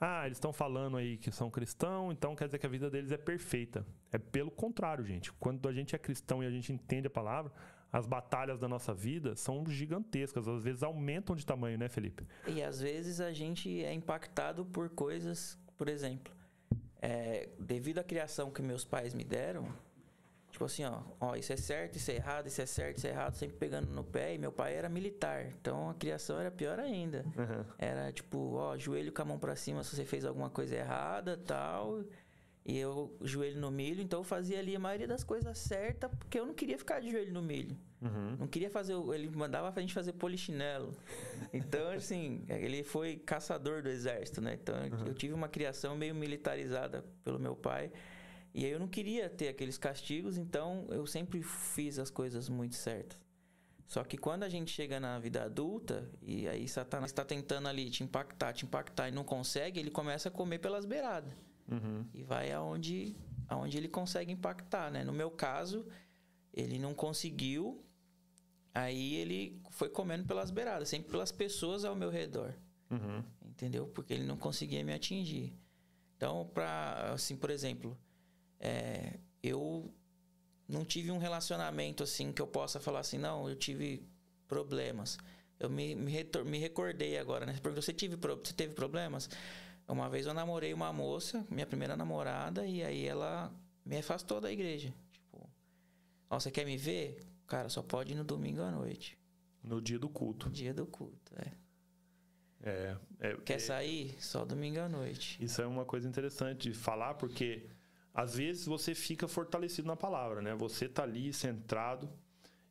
ah, eles estão falando aí que são cristãos, então quer dizer que a vida deles é perfeita. É pelo contrário, gente. Quando a gente é cristão e a gente entende a palavra, as batalhas da nossa vida são gigantescas, às vezes aumentam de tamanho, né, Felipe? E às vezes a gente é impactado por coisas, por exemplo, é, devido à criação que meus pais me deram, Tipo assim, ó, ó, isso é certo, isso é errado, isso é certo, isso é errado, sempre pegando no pé. E meu pai era militar, então a criação era pior ainda. Uhum. Era tipo, ó, joelho com a mão pra cima se você fez alguma coisa errada tal. E eu, joelho no milho, então eu fazia ali a maioria das coisas certas, porque eu não queria ficar de joelho no milho. Uhum. Não queria fazer, ele mandava a gente fazer polichinelo. Então, <laughs> assim, ele foi caçador do exército, né? Então, uhum. eu tive uma criação meio militarizada pelo meu pai. E aí eu não queria ter aqueles castigos, então eu sempre fiz as coisas muito certas. Só que quando a gente chega na vida adulta, e aí Satanás está tentando ali te impactar, te impactar e não consegue, ele começa a comer pelas beiradas. Uhum. E vai aonde, aonde ele consegue impactar, né? No meu caso, ele não conseguiu, aí ele foi comendo pelas beiradas, sempre pelas pessoas ao meu redor. Uhum. Entendeu? Porque ele não conseguia me atingir. Então, para assim, por exemplo, é, eu não tive um relacionamento assim que eu possa falar assim, não, eu tive problemas. Eu me, me, me recordei agora, né? Você perguntou, você, tive, você teve problemas? Uma vez eu namorei uma moça, minha primeira namorada, e aí ela me afastou da igreja. Tipo, Ó, você quer me ver? Cara, só pode ir no domingo à noite. No dia do culto. Dia do culto, é. É, é, Quer sair? Só domingo à noite. Isso é uma coisa interessante de falar, porque às vezes você fica fortalecido na palavra, né? Você tá ali centrado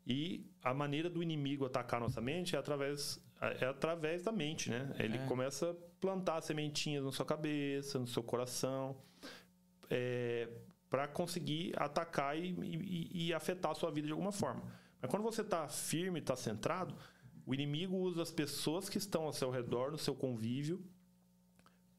e a maneira do inimigo atacar nossa mente é através, é através da mente, né? Ele É. começa a plantar sementinhas na sua cabeça, no seu coração, é, para conseguir atacar e, e- e afetar a sua vida de alguma forma. Mas quando você está firme, está centrado, o inimigo usa as pessoas que estão ao seu redor, no seu convívio,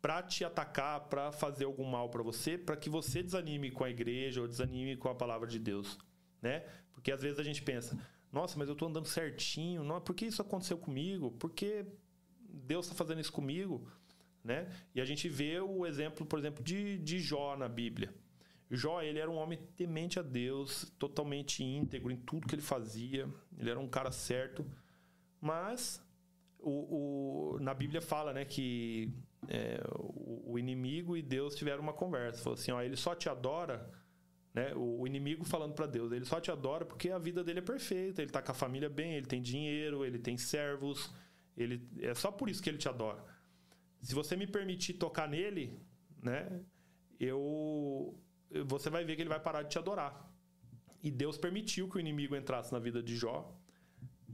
para te atacar, para fazer algum mal para você, para que você desanime com a igreja ou desanime com a palavra de Deus, né? Porque às vezes a gente pensa, nossa, mas eu tô andando certinho, não, por que isso aconteceu comigo? Por que Deus está fazendo isso comigo, né? E a gente vê o exemplo, por exemplo, de, de Jó na Bíblia. Jó, ele era um homem temente a Deus, totalmente íntegro em tudo que ele fazia. Ele era um cara certo, mas o, o- na Bíblia fala, né, que é, o, o inimigo e Deus tiveram uma conversa. Falou assim, ó, ele só te adora, né? O, o inimigo falando para Deus, ele só te adora porque a vida dele é perfeita, ele tá com a família bem, ele tem dinheiro, ele tem servos, ele é só por isso que ele te adora. Se você me permitir tocar nele, né, eu você vai ver que ele vai parar de te adorar. E Deus permitiu que o inimigo entrasse na vida de Jó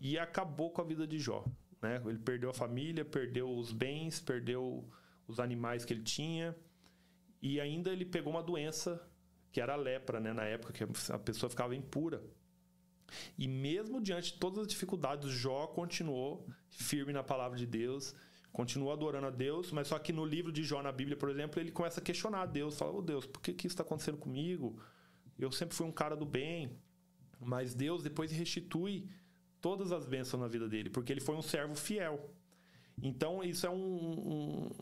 e acabou com a vida de Jó. Né? Ele perdeu a família, perdeu os bens, perdeu os animais que ele tinha e ainda ele pegou uma doença que era a lepra, né? na época que a pessoa ficava impura. E mesmo diante de todas as dificuldades, Jó continuou firme na palavra de Deus, continuou adorando a Deus, mas só que no livro de Jó, na Bíblia, por exemplo, ele começa a questionar a Deus, fala, ô Deus, por que, que isso está acontecendo comigo? Eu sempre fui um cara do bem, mas Deus depois restitui todas as bênçãos na vida dele, porque ele foi um servo fiel. Então, isso é um,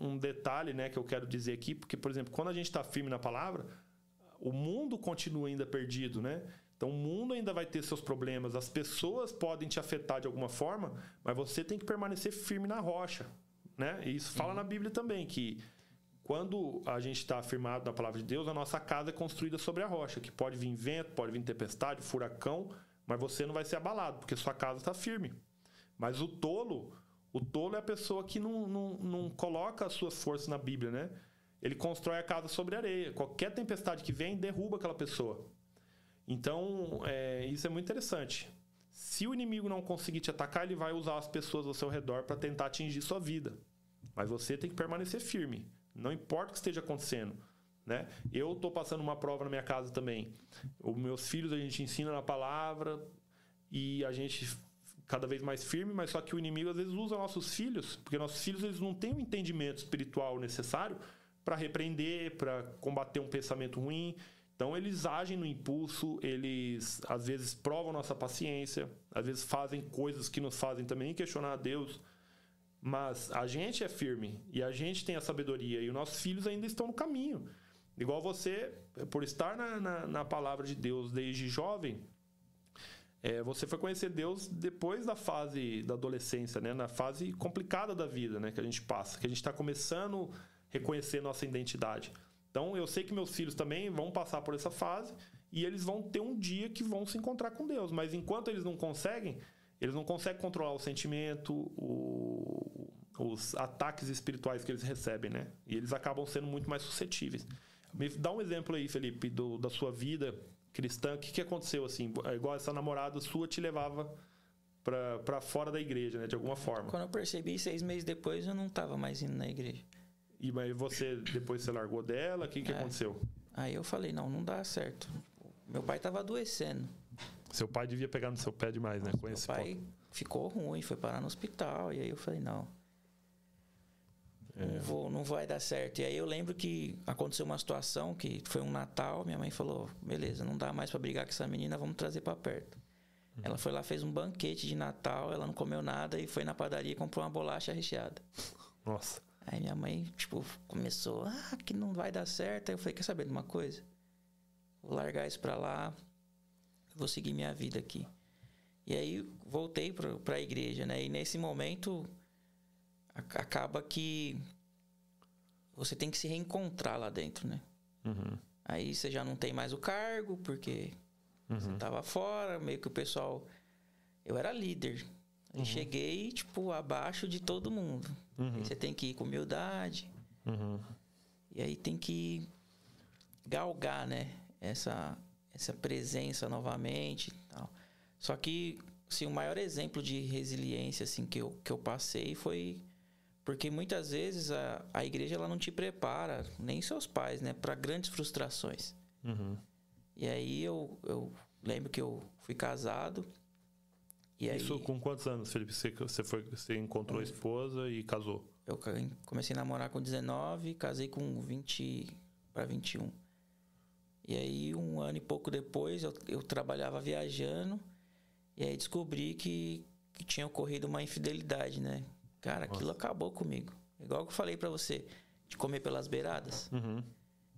um, um detalhe né, que eu quero dizer aqui, porque, por exemplo, quando a gente está firme na palavra, o mundo continua ainda perdido, né? Então, o mundo ainda vai ter seus problemas, as pessoas podem te afetar de alguma forma, mas você tem que permanecer firme na rocha, né? E isso fala na Bíblia também, que quando a gente está afirmado na palavra de Deus, a nossa casa é construída sobre a rocha, que pode vir vento, pode vir tempestade, furacão, mas você não vai ser abalado, porque sua casa está firme. Mas o tolo, o tolo é a pessoa que não, não, não coloca as suas forças na Bíblia, né? Ele constrói a casa sobre areia. Qualquer tempestade que vem, derruba aquela pessoa. Então, é, isso é muito interessante. Se o inimigo não conseguir te atacar, ele vai usar as pessoas ao seu redor para tentar atingir sua vida. Mas você tem que permanecer firme. Não importa o que esteja acontecendo. Né? Eu estou passando uma prova na minha casa também. Os meus filhos a gente ensina na palavra e a gente cada vez mais firme, mas só que o inimigo às vezes usa nossos filhos, porque nossos filhos eles não têm o entendimento espiritual necessário para repreender, para combater um pensamento ruim. Então eles agem no impulso, eles às vezes provam nossa paciência, às vezes fazem coisas que nos fazem também questionar a Deus. Mas a gente é firme e a gente tem a sabedoria e os nossos filhos ainda estão no caminho. Igual você, por estar na, na, na palavra de Deus desde jovem, é, você foi conhecer Deus depois da fase da adolescência, né? na fase complicada da vida né? que a gente passa, que a gente está começando a reconhecer nossa identidade. Então eu sei que meus filhos também vão passar por essa fase e eles vão ter um dia que vão se encontrar com Deus, mas enquanto eles não conseguem, eles não conseguem controlar o sentimento, o, os ataques espirituais que eles recebem, né? E eles acabam sendo muito mais suscetíveis. Me dá um exemplo aí, Felipe, do, da sua vida cristã. O que, que aconteceu assim? Igual essa namorada sua te levava para fora da igreja, né? De alguma forma. Quando eu percebi, seis meses depois, eu não estava mais indo na igreja. E mas você depois você largou dela? O que, que É. aconteceu? Aí eu falei, não, não dá certo. Meu pai estava adoecendo. Seu pai devia pegar no seu pé demais, né? Com Meu pai ponto. ficou ruim, foi parar no hospital. E aí eu falei, não. É. Não, vou, não vai dar certo. E aí eu lembro que aconteceu uma situação que foi um Natal, minha mãe falou: beleza, não dá mais para brigar com essa menina, vamos trazer para perto. Uhum. Ela foi lá, fez um banquete de Natal, ela não comeu nada e foi na padaria e comprou uma bolacha recheada. <laughs> Nossa. Aí minha mãe, tipo, começou, ah, que não vai dar certo. Aí eu falei, quer saber de uma coisa? Vou largar isso pra lá, vou seguir minha vida aqui. E aí voltei pra, pra igreja, né? E nesse momento a- acaba que você tem que se reencontrar lá dentro, né? Uhum. Aí você já não tem mais o cargo, porque Uhum. Você tava fora, meio que o pessoal. Eu era líder. Uhum. cheguei, tipo, abaixo de todo mundo. Uhum. Você tem que ir com humildade. Uhum. E aí tem que galgar, né? Essa, essa presença novamente tal. Só que, assim, o maior exemplo de resiliência, assim, que eu, que eu passei foi... Porque muitas vezes a, a igreja, ela não te prepara, nem seus pais, né? para grandes frustrações. Uhum. E aí eu, eu lembro que eu fui casado e Isso aí, com quantos anos, Felipe? Você, você, foi, você encontrou a esposa e casou? Eu comecei a namorar com 19, casei com 20 para 21. E aí, um ano e pouco depois, eu, eu trabalhava viajando. E aí descobri que, que tinha ocorrido uma infidelidade, né? Cara, Nossa. aquilo acabou comigo. Igual que eu falei para você, de comer pelas beiradas. Uhum.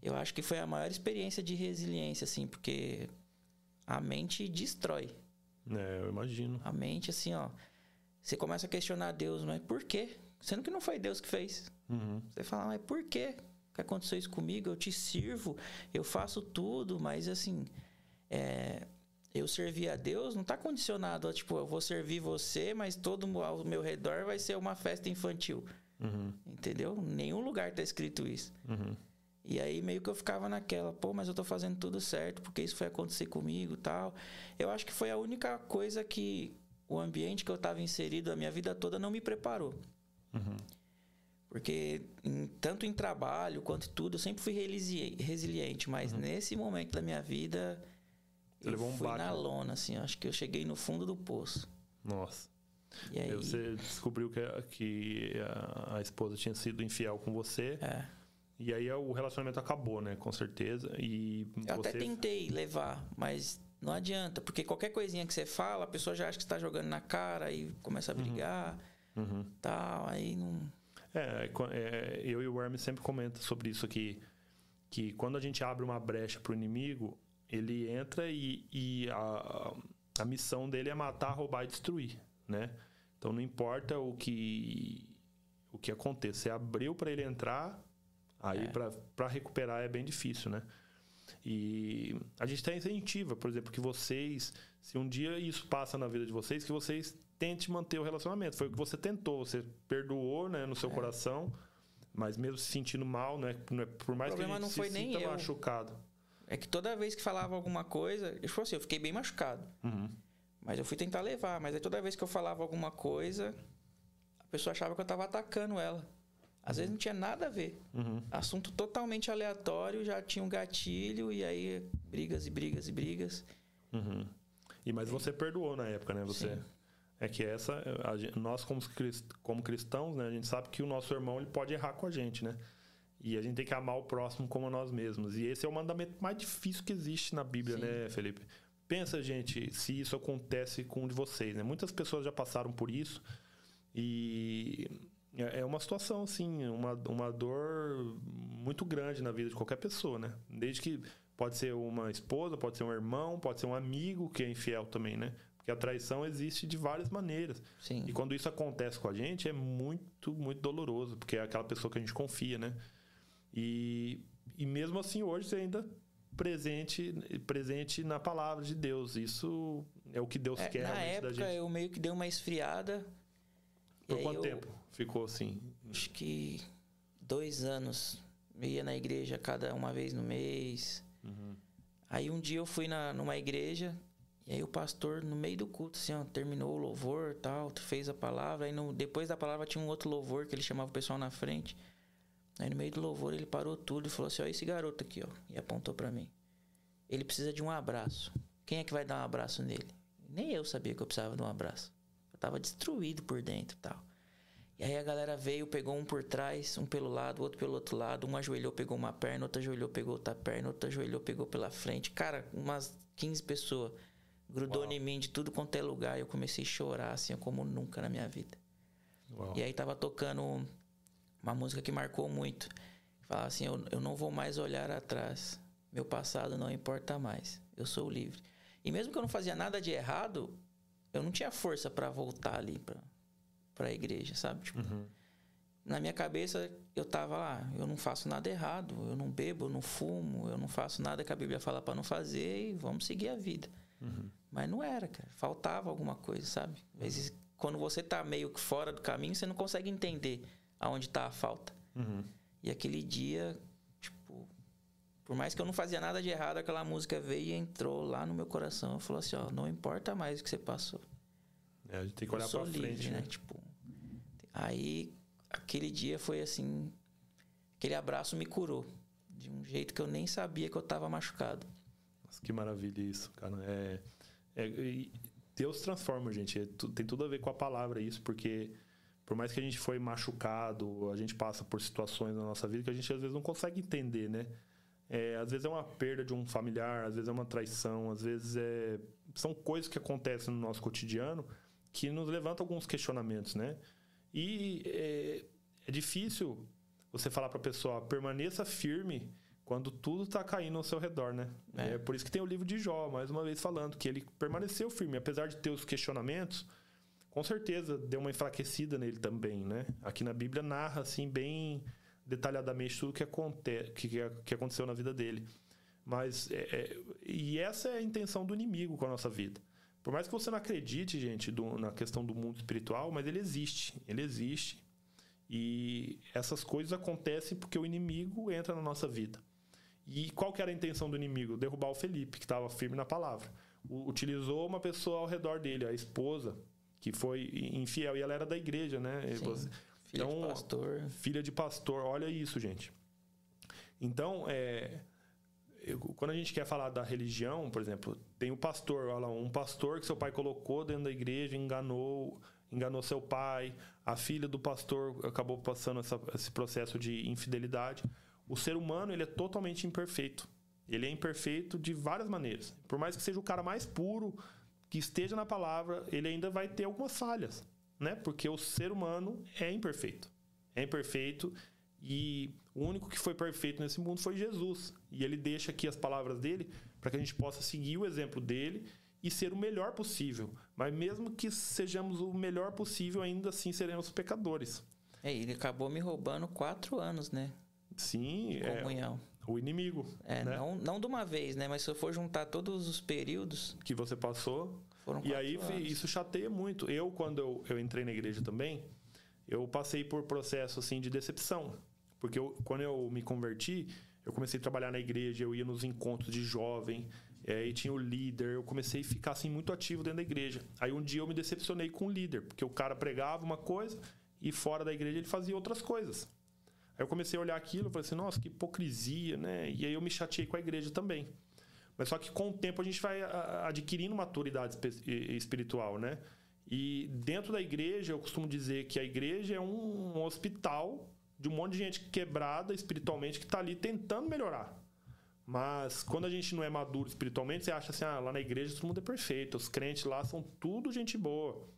Eu acho que foi a maior experiência de resiliência, assim, porque a mente destrói. É, eu imagino. A mente, assim, ó. Você começa a questionar Deus, mas por quê? Sendo que não foi Deus que fez. Uhum. Você fala, mas por quê que aconteceu isso comigo? Eu te sirvo, eu faço tudo, mas assim, é, eu servir a Deus não está condicionado a, tipo, eu vou servir você, mas todo ao meu redor vai ser uma festa infantil. Uhum. Entendeu? Nenhum lugar está escrito isso. Uhum. E aí meio que eu ficava naquela, pô, mas eu tô fazendo tudo certo, porque isso foi acontecer comigo tal. Eu acho que foi a única coisa que o ambiente que eu estava inserido a minha vida toda não me preparou. Uhum. Porque em, tanto em trabalho quanto tudo, eu sempre fui resiliente, mas uhum. nesse momento da minha vida Eu fui um na lona, assim, acho que eu cheguei no fundo do poço. Nossa. E aí, você descobriu que, que a, a esposa tinha sido infiel com você. É. E aí o relacionamento acabou, né? Com certeza. E Eu você... até tentei levar, mas não adianta, porque qualquer coisinha que você fala, a pessoa já acha que está jogando na cara e começa a uhum. brigar, uhum. tal, aí não. É, é, eu e o Hermes sempre comentam sobre isso aqui, que quando a gente abre uma brecha para o inimigo, ele entra e, e a, a missão dele é matar, roubar e destruir, né? Então não importa o que o que aconteça, você abriu para ele entrar, Aí, é. para recuperar é bem difícil, né? E a gente até incentiva, por exemplo, que vocês, se um dia isso passa na vida de vocês, que vocês tentem manter o relacionamento. Foi o que você tentou, você perdoou, né, no seu é. coração, mas mesmo se sentindo mal, né, por mais que a gente não foi se nem sinta eu. machucado. É que toda vez que falava alguma coisa, eu assim, eu fiquei bem machucado. Uhum. Mas eu fui tentar levar, mas aí toda vez que eu falava alguma coisa, a pessoa achava que eu estava atacando ela. Às vezes não tinha nada a ver. Uhum. Assunto totalmente aleatório, já tinha um gatilho, e aí brigas e brigas e brigas. Uhum. E mas você perdoou na época, né? Você. Sim. É que essa, a, nós como, como cristãos, né, a gente sabe que o nosso irmão ele pode errar com a gente, né? E a gente tem que amar o próximo como nós mesmos. E esse é o mandamento mais difícil que existe na Bíblia, Sim. né, Felipe? Pensa, gente, se isso acontece com um de vocês, né? Muitas pessoas já passaram por isso e é, é uma situação, assim, uma, uma dor muito grande na vida de qualquer pessoa, né? Desde que pode ser uma esposa, pode ser um irmão, pode ser um amigo que é infiel também, né? Porque a traição existe de várias maneiras. Sim. E quando isso acontece com a gente, é muito, muito doloroso, porque é aquela pessoa que a gente confia, né? E, e mesmo assim, hoje você ainda presente presente na palavra de Deus. Isso é o que Deus é, quer na época, da gente. eu meio que dei uma esfriada. Por quanto tempo? ficou assim? Acho que dois anos. Eu ia na igreja cada uma vez no mês. Uhum. Aí um dia eu fui na, numa igreja e aí o pastor, no meio do culto, assim, ó, terminou o louvor tal, fez a palavra. Aí no, depois da palavra tinha um outro louvor que ele chamava o pessoal na frente. Aí no meio do louvor ele parou tudo e falou assim: Ó, esse garoto aqui, ó. E apontou para mim. Ele precisa de um abraço. Quem é que vai dar um abraço nele? Nem eu sabia que eu precisava de um abraço. Eu tava destruído por dentro tal. E aí a galera veio, pegou um por trás, um pelo lado, outro pelo outro lado. Um ajoelhou, pegou uma perna, outro ajoelhou, pegou outra perna, outro ajoelhou, pegou pela frente. Cara, umas 15 pessoas. Grudou Uau. em mim de tudo quanto é lugar. E eu comecei a chorar, assim, como nunca na minha vida. Uau. E aí tava tocando uma música que marcou muito. Falava assim, eu, eu não vou mais olhar atrás. Meu passado não importa mais. Eu sou livre. E mesmo que eu não fazia nada de errado, eu não tinha força para voltar ali, pra para a igreja, sabe? Tipo, uhum. Na minha cabeça, eu tava lá, eu não faço nada errado, eu não bebo, eu não fumo, eu não faço nada que a Bíblia fala para não fazer e vamos seguir a vida. Uhum. Mas não era, cara. Faltava alguma coisa, sabe? Às vezes, quando você tá meio que fora do caminho, você não consegue entender aonde tá a falta. Uhum. E aquele dia, tipo, por mais que eu não fazia nada de errado, aquela música veio e entrou lá no meu coração. Falou assim, ó, não importa mais o que você passou. É, a gente tem que olhar pra livre, frente, né? né? Tipo, aí, aquele dia foi assim... Aquele abraço me curou. De um jeito que eu nem sabia que eu tava machucado. Nossa, que maravilha isso, cara. É, é, Deus transforma, gente. É, tem tudo a ver com a palavra isso, porque por mais que a gente foi machucado, a gente passa por situações na nossa vida que a gente às vezes não consegue entender, né? É, às vezes é uma perda de um familiar, às vezes é uma traição, às vezes é... são coisas que acontecem no nosso cotidiano que nos levantam alguns questionamentos, né? E é, é difícil você falar para a pessoa, permaneça firme quando tudo está caindo ao seu redor, né? É. é. por isso que tem o livro de Jó, mais uma vez falando, que ele permaneceu firme, apesar de ter os questionamentos, com certeza deu uma enfraquecida nele também, né? Aqui na Bíblia narra assim bem detalhadamente tudo que, aconte que, que aconteceu na vida dele. Mas é, é, e essa é a intenção do inimigo com a nossa vida. Por mais que você não acredite, gente, do, na questão do mundo espiritual, mas ele existe, ele existe. E essas coisas acontecem porque o inimigo entra na nossa vida. E qual que era a intenção do inimigo? Derrubar o Felipe, que estava firme na palavra. O, utilizou uma pessoa ao redor dele, a esposa, que foi infiel. E ela era da igreja, né? Sim, Você, filha então, de pastor. Filha de pastor. Olha isso, gente. Então, é, eu, quando a gente quer falar da religião, por exemplo, tem o pastor, olha lá, um pastor que seu pai colocou dentro da igreja, enganou, enganou seu pai, a filha do pastor acabou passando essa, esse processo de infidelidade. O ser humano ele é totalmente imperfeito. Ele é imperfeito de várias maneiras. Por mais que seja o cara mais puro, que esteja na palavra, ele ainda vai ter algumas falhas, né? Porque o ser humano é imperfeito. É imperfeito e o único que foi perfeito nesse mundo foi Jesus. E ele deixa aqui as palavras dele para que a gente possa seguir o exemplo dele e ser o melhor possível. Mas mesmo que sejamos o melhor possível, ainda assim seremos pecadores. É, ele acabou me roubando quatro anos, né? Sim, é comunhão. É o inimigo. É, né? não, não de uma vez, né? Mas se eu for juntar todos os períodos. Que você passou. Foram e aí anos. isso chateia muito. Eu, quando eu, eu entrei na igreja também, eu passei por processo assim de decepção. Porque eu, quando eu me converti, eu comecei a trabalhar na igreja, eu ia nos encontros de jovem, é, e tinha o líder, eu comecei a ficar assim muito ativo dentro da igreja. Aí um dia eu me decepcionei com o líder, porque o cara pregava uma coisa e fora da igreja ele fazia outras coisas. Aí eu comecei a olhar aquilo e falei assim, nossa, que hipocrisia, né? E aí eu me chateei com a igreja também. Mas só que com o tempo a gente vai adquirindo maturidade espiritual, né? E dentro da igreja, eu costumo dizer que a igreja é um hospital de um monte de gente quebrada espiritualmente que está ali tentando melhorar. Mas quando a gente não é maduro espiritualmente, você acha assim, ah, lá na igreja todo mundo é perfeito, os crentes lá são tudo gente boa.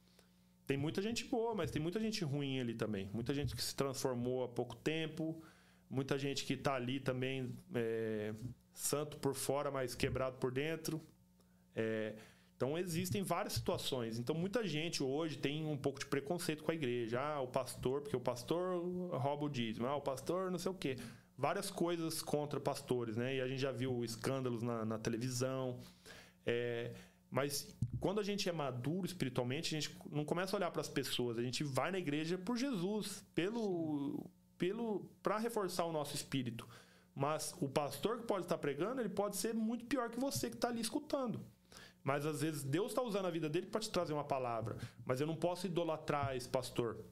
Tem muita gente boa, mas tem muita gente ruim ali também. Muita gente que se transformou há pouco tempo, muita gente que está ali também é, santo por fora, mas quebrado por dentro. É, então existem várias situações. Então muita gente hoje tem um pouco de preconceito com a igreja. Ah, o pastor, porque o pastor rouba o dízimo. Ah, o pastor não sei o quê. Várias coisas contra pastores, né? E a gente já viu escândalos na, na televisão. É, mas quando a gente é maduro espiritualmente, a gente não começa a olhar para as pessoas, a gente vai na igreja por Jesus, pelo pelo para reforçar o nosso espírito. Mas o pastor que pode estar pregando, ele pode ser muito pior que você que está ali escutando. Mas às vezes Deus está usando a vida dele para te trazer uma palavra. Mas eu não posso idolatrar esse pastor.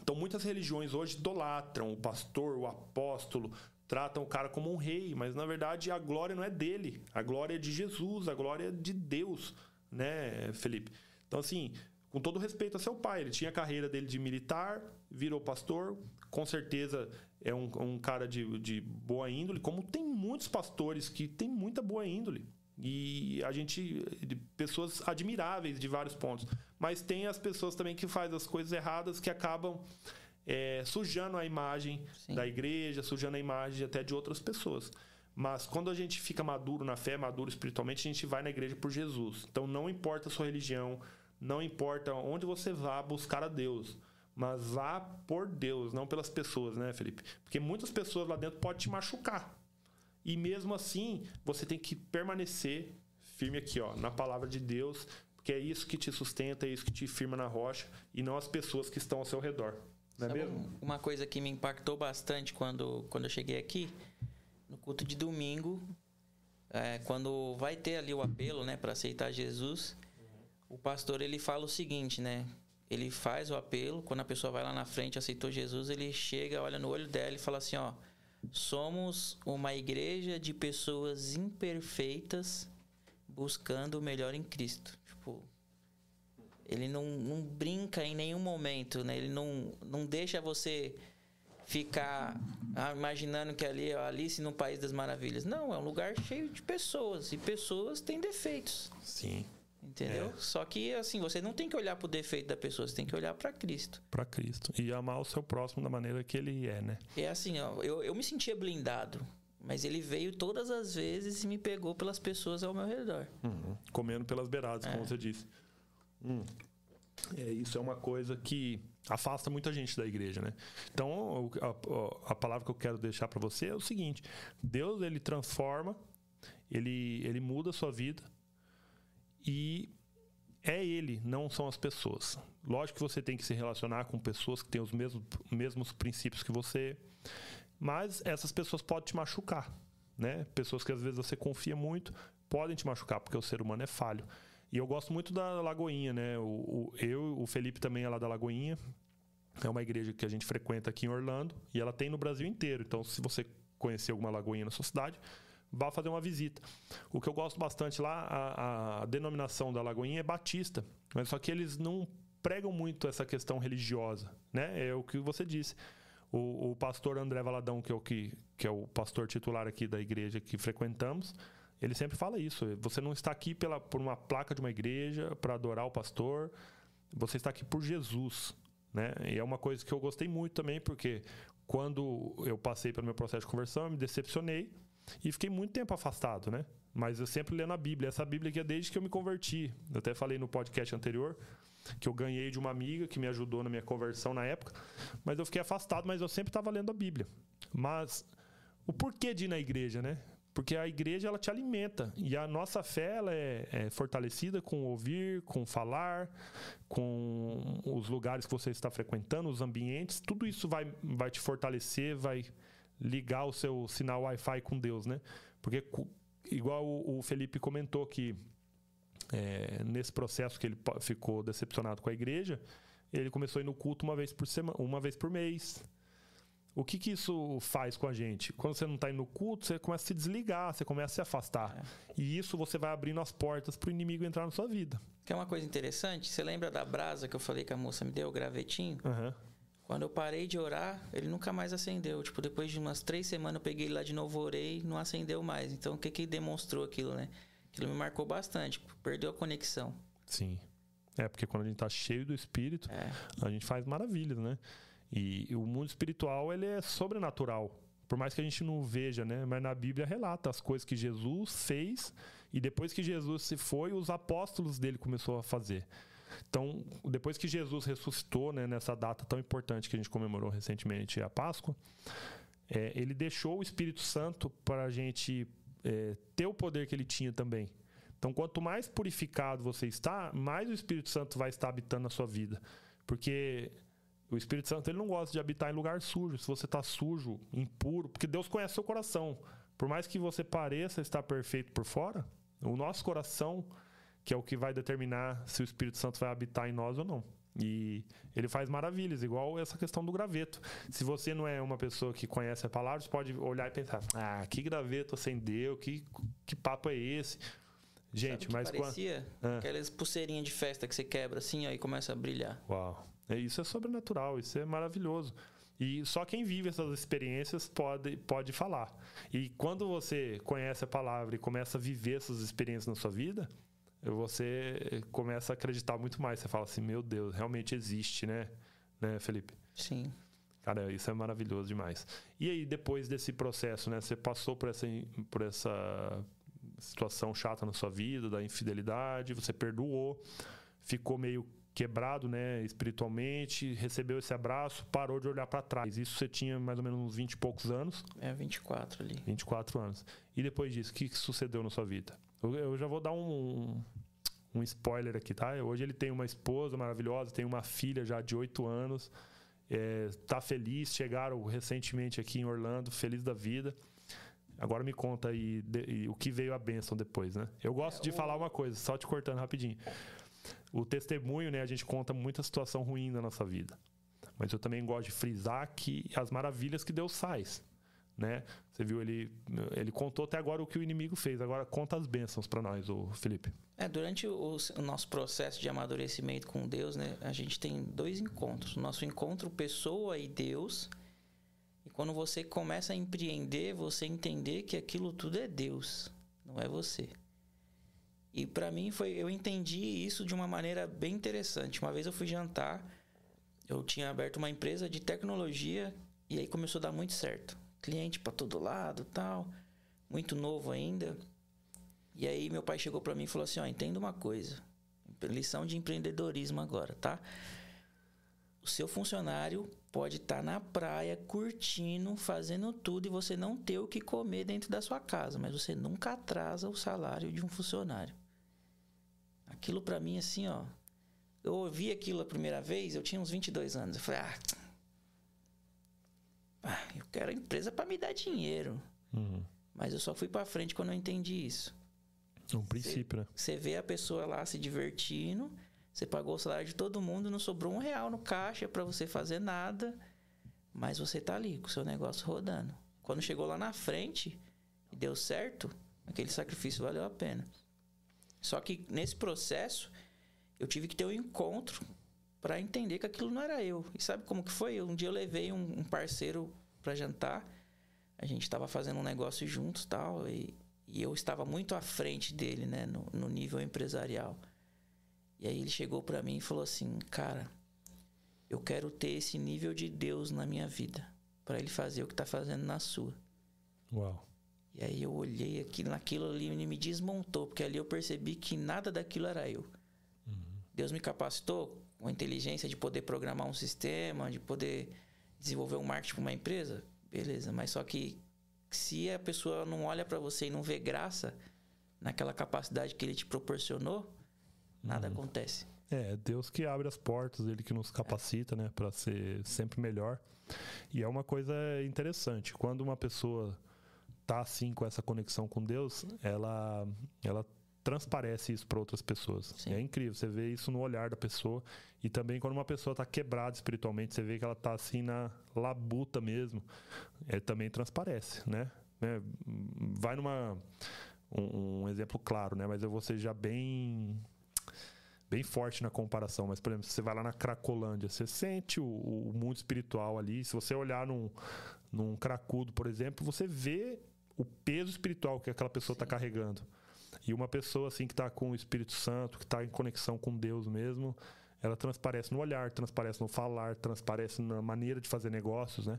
Então muitas religiões hoje idolatram o pastor, o apóstolo, tratam o cara como um rei, mas na verdade a glória não é dele, a glória é de Jesus, a glória é de Deus, né, Felipe? Então, assim, com todo respeito a seu pai, ele tinha a carreira dele de militar, virou pastor, com certeza é um, um cara de, de boa índole, como tem muitos pastores que têm muita boa índole. E a gente. pessoas admiráveis de vários pontos. Mas tem as pessoas também que fazem as coisas erradas que acabam é, sujando a imagem Sim. da igreja, sujando a imagem até de outras pessoas. Mas quando a gente fica maduro na fé, maduro espiritualmente, a gente vai na igreja por Jesus. Então não importa a sua religião, não importa onde você vá buscar a Deus, mas vá por Deus, não pelas pessoas, né, Felipe? Porque muitas pessoas lá dentro podem te machucar. E mesmo assim, você tem que permanecer firme aqui, ó, na palavra de Deus, porque é isso que te sustenta, é isso que te firma na rocha e não as pessoas que estão ao seu redor. Não é mesmo? Uma coisa que me impactou bastante quando, quando eu cheguei aqui, no culto de domingo, é, quando vai ter ali o apelo, né, para aceitar Jesus, o pastor ele fala o seguinte, né? Ele faz o apelo, quando a pessoa vai lá na frente, aceitou Jesus, ele chega, olha no olho dela e fala assim, ó, somos uma igreja de pessoas imperfeitas buscando o melhor em Cristo. Tipo, ele não, não brinca em nenhum momento, né? Ele não, não deixa você ficar ah, imaginando que ali é Alice no País das Maravilhas. Não, é um lugar cheio de pessoas. E pessoas têm defeitos. Sim. Entendeu? É. Só que, assim, você não tem que olhar para o defeito da pessoa, você tem que olhar para Cristo. Para Cristo. E amar o seu próximo da maneira que ele é, né? É assim, ó, eu, eu me sentia blindado. Mas ele veio todas as vezes e me pegou pelas pessoas ao meu redor. Uhum. Comendo pelas beiradas, é. como você disse. Hum. É, isso é uma coisa que afasta muita gente da igreja, né? Então, a, a palavra que eu quero deixar para você é o seguinte: Deus ele transforma, ele ele muda a sua vida e é ele, não são as pessoas. Lógico que você tem que se relacionar com pessoas que têm os mesmos, mesmos princípios que você, mas essas pessoas podem te machucar, né? Pessoas que às vezes você confia muito podem te machucar porque o ser humano é falho. E eu gosto muito da Lagoinha, né? O, o, eu, o Felipe também é lá da Lagoinha. É uma igreja que a gente frequenta aqui em Orlando e ela tem no Brasil inteiro. Então, se você conhecer alguma lagoinha na sua cidade, vá fazer uma visita. O que eu gosto bastante lá, a, a denominação da Lagoinha é batista, mas só que eles não pregam muito essa questão religiosa, né? É o que você disse. O, o pastor André Valadão, que é o, que, que é o pastor titular aqui da igreja que frequentamos, ele sempre fala isso. Você não está aqui pela, por uma placa de uma igreja para adorar o pastor. Você está aqui por Jesus. Né? E é uma coisa que eu gostei muito também, porque quando eu passei pelo meu processo de conversão, eu me decepcionei e fiquei muito tempo afastado, né? Mas eu sempre lendo a Bíblia. Essa Bíblia aqui é desde que eu me converti. Eu até falei no podcast anterior que eu ganhei de uma amiga que me ajudou na minha conversão na época. Mas eu fiquei afastado, mas eu sempre estava lendo a Bíblia. Mas o porquê de ir na igreja, né? Porque a igreja ela te alimenta e a nossa fé ela é, é, fortalecida com ouvir, com falar, com os lugares que você está frequentando, os ambientes. Tudo isso vai, vai te fortalecer, vai ligar o seu sinal Wi-Fi com Deus, né? Porque igual o, Felipe comentou que é, nesse processo que ele ficou decepcionado com a igreja, ele começou a ir no culto uma vez por semana, uma vez por mês. O que, que isso faz com a gente? Quando você não está indo no culto, você começa a se desligar, você começa a se afastar. É. E isso você vai abrindo as portas para o inimigo entrar na sua vida. Que é uma coisa interessante. Você lembra da brasa que eu falei que a moça me deu, o gravetinho? Uhum. Quando eu parei de orar, ele nunca mais acendeu. Tipo, depois de umas três semanas eu peguei ele lá de novo, orei, não acendeu mais. Então, o que que demonstrou aquilo, né? Aquilo me marcou bastante. Perdeu a conexão. Sim. É, porque quando a gente está cheio do Espírito, é. a gente faz maravilhas, né? E, o mundo espiritual ele é sobrenatural. Por mais que a gente não veja, né? Mas na Bíblia relata as coisas que Jesus fez e depois que Jesus se foi, os apóstolos dele começou a fazer. Então, depois que Jesus ressuscitou, né, nessa data tão importante que a gente comemorou recentemente, a Páscoa, é, ele deixou o Espírito Santo para a gente é, ter o poder que ele tinha também. Então, quanto mais purificado você está, mais o Espírito Santo vai estar habitando na sua vida. Porque o Espírito Santo ele não gosta de habitar em lugar sujo. Se você está sujo, impuro, porque Deus conhece seu coração. Por mais que você pareça estar perfeito por fora, o nosso coração, que é o que vai determinar se o Espírito Santo vai habitar em nós ou não. E ele faz maravilhas, igual essa questão do graveto. Se você não é uma pessoa que conhece a palavra, você pode olhar e pensar: ah, que graveto acendeu, que, que papo é esse? Gente, Sabe mas parecia quando... ah. aquelas pulseirinhas de festa que você quebra assim, aí começa a brilhar. Uau. É, isso é sobrenatural, isso é maravilhoso. E só quem vive essas experiências pode, pode falar. E quando você conhece a palavra e começa a viver essas experiências na sua vida, você começa a acreditar muito mais. Você fala assim: meu Deus, realmente existe, né, né Felipe? Sim. Cara, isso é maravilhoso demais. E aí, depois desse processo, né? Você passou por essa, por essa situação chata na sua vida, da infidelidade, você perdoou, ficou meio quebrado, né, espiritualmente, recebeu esse abraço, parou de olhar para trás. Isso você tinha mais ou menos uns 20 e poucos anos. É, 24 ali. 24 anos. E depois disso, o que sucedeu na sua vida? Eu, eu já vou dar um, um spoiler aqui, tá? Hoje ele tem uma esposa maravilhosa, tem uma filha já de 8 anos, é, tá feliz, chegaram recentemente aqui em Orlando, feliz da vida. Agora me conta aí de, e o que veio a bênção depois, né? Eu gosto é, de o... falar uma coisa, só te cortando rapidinho. O testemunho, né? A gente conta muita situação ruim da nossa vida. Mas eu também gosto de frisar que as maravilhas que Deus faz né? Você viu ele ele contou até agora o que o inimigo fez. Agora conta as bênçãos para nós, o Felipe. É, durante o, o, nosso processo de amadurecimento com Deus, né, a gente tem dois encontros. O nosso encontro pessoa e Deus. E quando você começa a empreender, você entender que aquilo tudo é Deus, não é você. E para mim foi, eu entendi isso de uma maneira bem interessante. Uma vez eu fui jantar, eu tinha aberto uma empresa de tecnologia e aí começou a dar muito certo cliente para todo lado, tal, muito novo ainda. E aí meu pai chegou para mim e falou assim: "Ó, entenda uma coisa. Lição de empreendedorismo agora, tá? O seu funcionário pode estar tá na praia curtindo, fazendo tudo e você não ter o que comer dentro da sua casa, mas você nunca atrasa o salário de um funcionário. Aquilo para mim assim, ó, eu ouvi aquilo a primeira vez, eu tinha uns 22 anos. Eu falei: "Ah, ah, eu quero a empresa para me dar dinheiro. Uhum. Mas eu só fui para frente quando eu entendi isso. Um princípio, né? Você vê a pessoa lá se divertindo, você pagou o salário de todo mundo, não sobrou um real no caixa para você fazer nada, mas você tá ali com o seu negócio rodando. Quando chegou lá na frente e deu certo, aquele sacrifício valeu a pena. Só que nesse processo, eu tive que ter um encontro para entender que aquilo não era eu. E sabe como que foi? Um dia eu levei um, um parceiro para jantar. A gente estava fazendo um negócio juntos tal, e, e eu estava muito à frente dele, né, no, no nível empresarial. E aí ele chegou para mim e falou assim: Cara, eu quero ter esse nível de Deus na minha vida, para ele fazer o que está fazendo na sua. Uau. E aí eu olhei aqui naquilo ali e me desmontou, porque ali eu percebi que nada daquilo era eu. Uhum. Deus me capacitou com inteligência de poder programar um sistema, de poder desenvolver um marketing para uma empresa, beleza. Mas só que se a pessoa não olha para você e não vê graça naquela capacidade que ele te proporcionou, nada uhum. acontece. É, Deus que abre as portas, ele que nos capacita, é. né, para ser sempre melhor. E é uma coisa interessante, quando uma pessoa tá assim com essa conexão com Deus, ela ela transparece isso para outras pessoas. Sim. É incrível, você vê isso no olhar da pessoa e também quando uma pessoa está quebrada espiritualmente, você vê que ela está assim na labuta mesmo, é, também transparece, né? É, vai numa um, um, exemplo claro, né? Mas eu vou ser já bem bem forte na comparação. Mas por exemplo, você vai lá na Cracolândia, você sente o, o mundo espiritual ali. Se você olhar num, num cracudo, por exemplo, você vê o peso espiritual que aquela pessoa está carregando. E uma pessoa assim que está com o Espírito Santo, que está em conexão com Deus mesmo, ela transparece no olhar, transparece no falar, transparece na maneira de fazer negócios, né?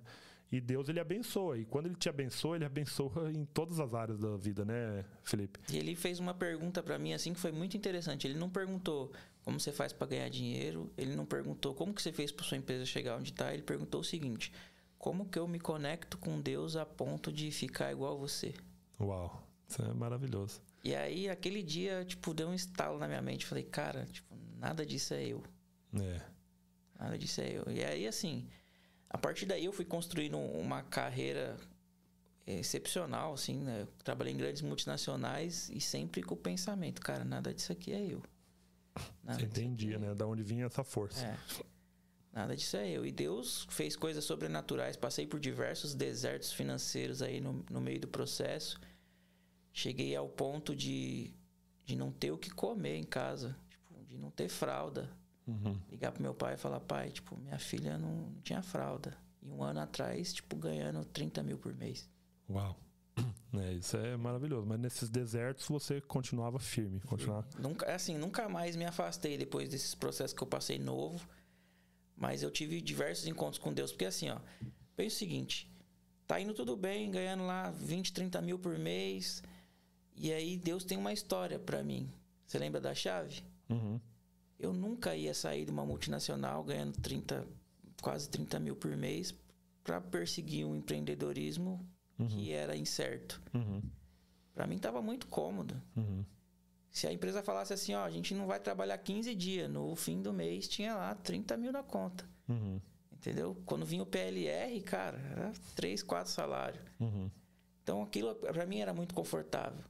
E Deus ele abençoa. E quando ele te abençoa, ele abençoa em todas as áreas da vida, né, Felipe? E ele fez uma pergunta para mim assim que foi muito interessante. Ele não perguntou como você faz para ganhar dinheiro, ele não perguntou como que você fez para sua empresa chegar onde está, ele perguntou o seguinte: como que eu me conecto com Deus a ponto de ficar igual a você? Uau, isso é maravilhoso. E aí, aquele dia, tipo, deu um estalo na minha mente. Falei, cara, tipo, nada disso é eu. É. Nada disso é eu. E aí, assim, a partir daí eu fui construindo uma carreira excepcional, assim, né? Eu trabalhei em grandes multinacionais e sempre com o pensamento, cara, nada disso aqui é eu. Nada Você entendia, é né? Da onde vinha essa força. É. Nada disso é eu. E Deus fez coisas sobrenaturais. Passei por diversos desertos financeiros aí no, no meio do processo. Cheguei ao ponto de, de não ter o que comer em casa, tipo, de não ter fralda. Uhum. Ligar pro meu pai e falar, pai, tipo, minha filha não tinha fralda. E um ano atrás, tipo, ganhando 30 mil por mês. Uau. <clears throat> É, isso é maravilhoso. Mas nesses desertos você continuava firme. Continuava... Nunca, assim, nunca mais me afastei depois desses processos que eu passei novo. Mas eu tive diversos encontros com Deus. Porque assim, ó, pensa o seguinte: tá indo tudo bem, ganhando lá 20, 30 mil por mês. E aí Deus tem uma história para mim. Você lembra da chave? Uhum. Eu nunca ia sair de uma multinacional ganhando 30, quase 30 mil por mês para perseguir um empreendedorismo uhum. que era incerto. Uhum. Para mim tava muito cômodo. Uhum. Se a empresa falasse assim, ó, a gente não vai trabalhar 15 dias, no fim do mês tinha lá 30 mil na conta. Uhum. Entendeu? Quando vinha o PLR, cara, era 3, 4 salários. Uhum. Então aquilo para mim era muito confortável.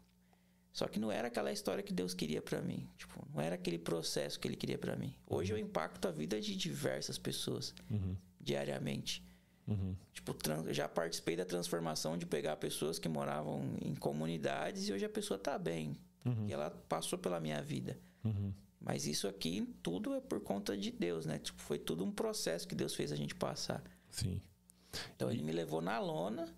Só que não era aquela história que Deus queria para mim. Tipo, não era aquele processo que ele queria para mim. Hoje eu impacto a vida de diversas pessoas Uhum. diariamente. Uhum. Tipo, já participei da transformação de pegar pessoas que moravam em comunidades e hoje a pessoa tá bem. Uhum. E ela passou pela minha vida. Uhum. Mas isso aqui tudo é por conta de Deus, né? Tipo, foi tudo um processo que Deus fez a gente passar. Sim. Então ele me levou na lona.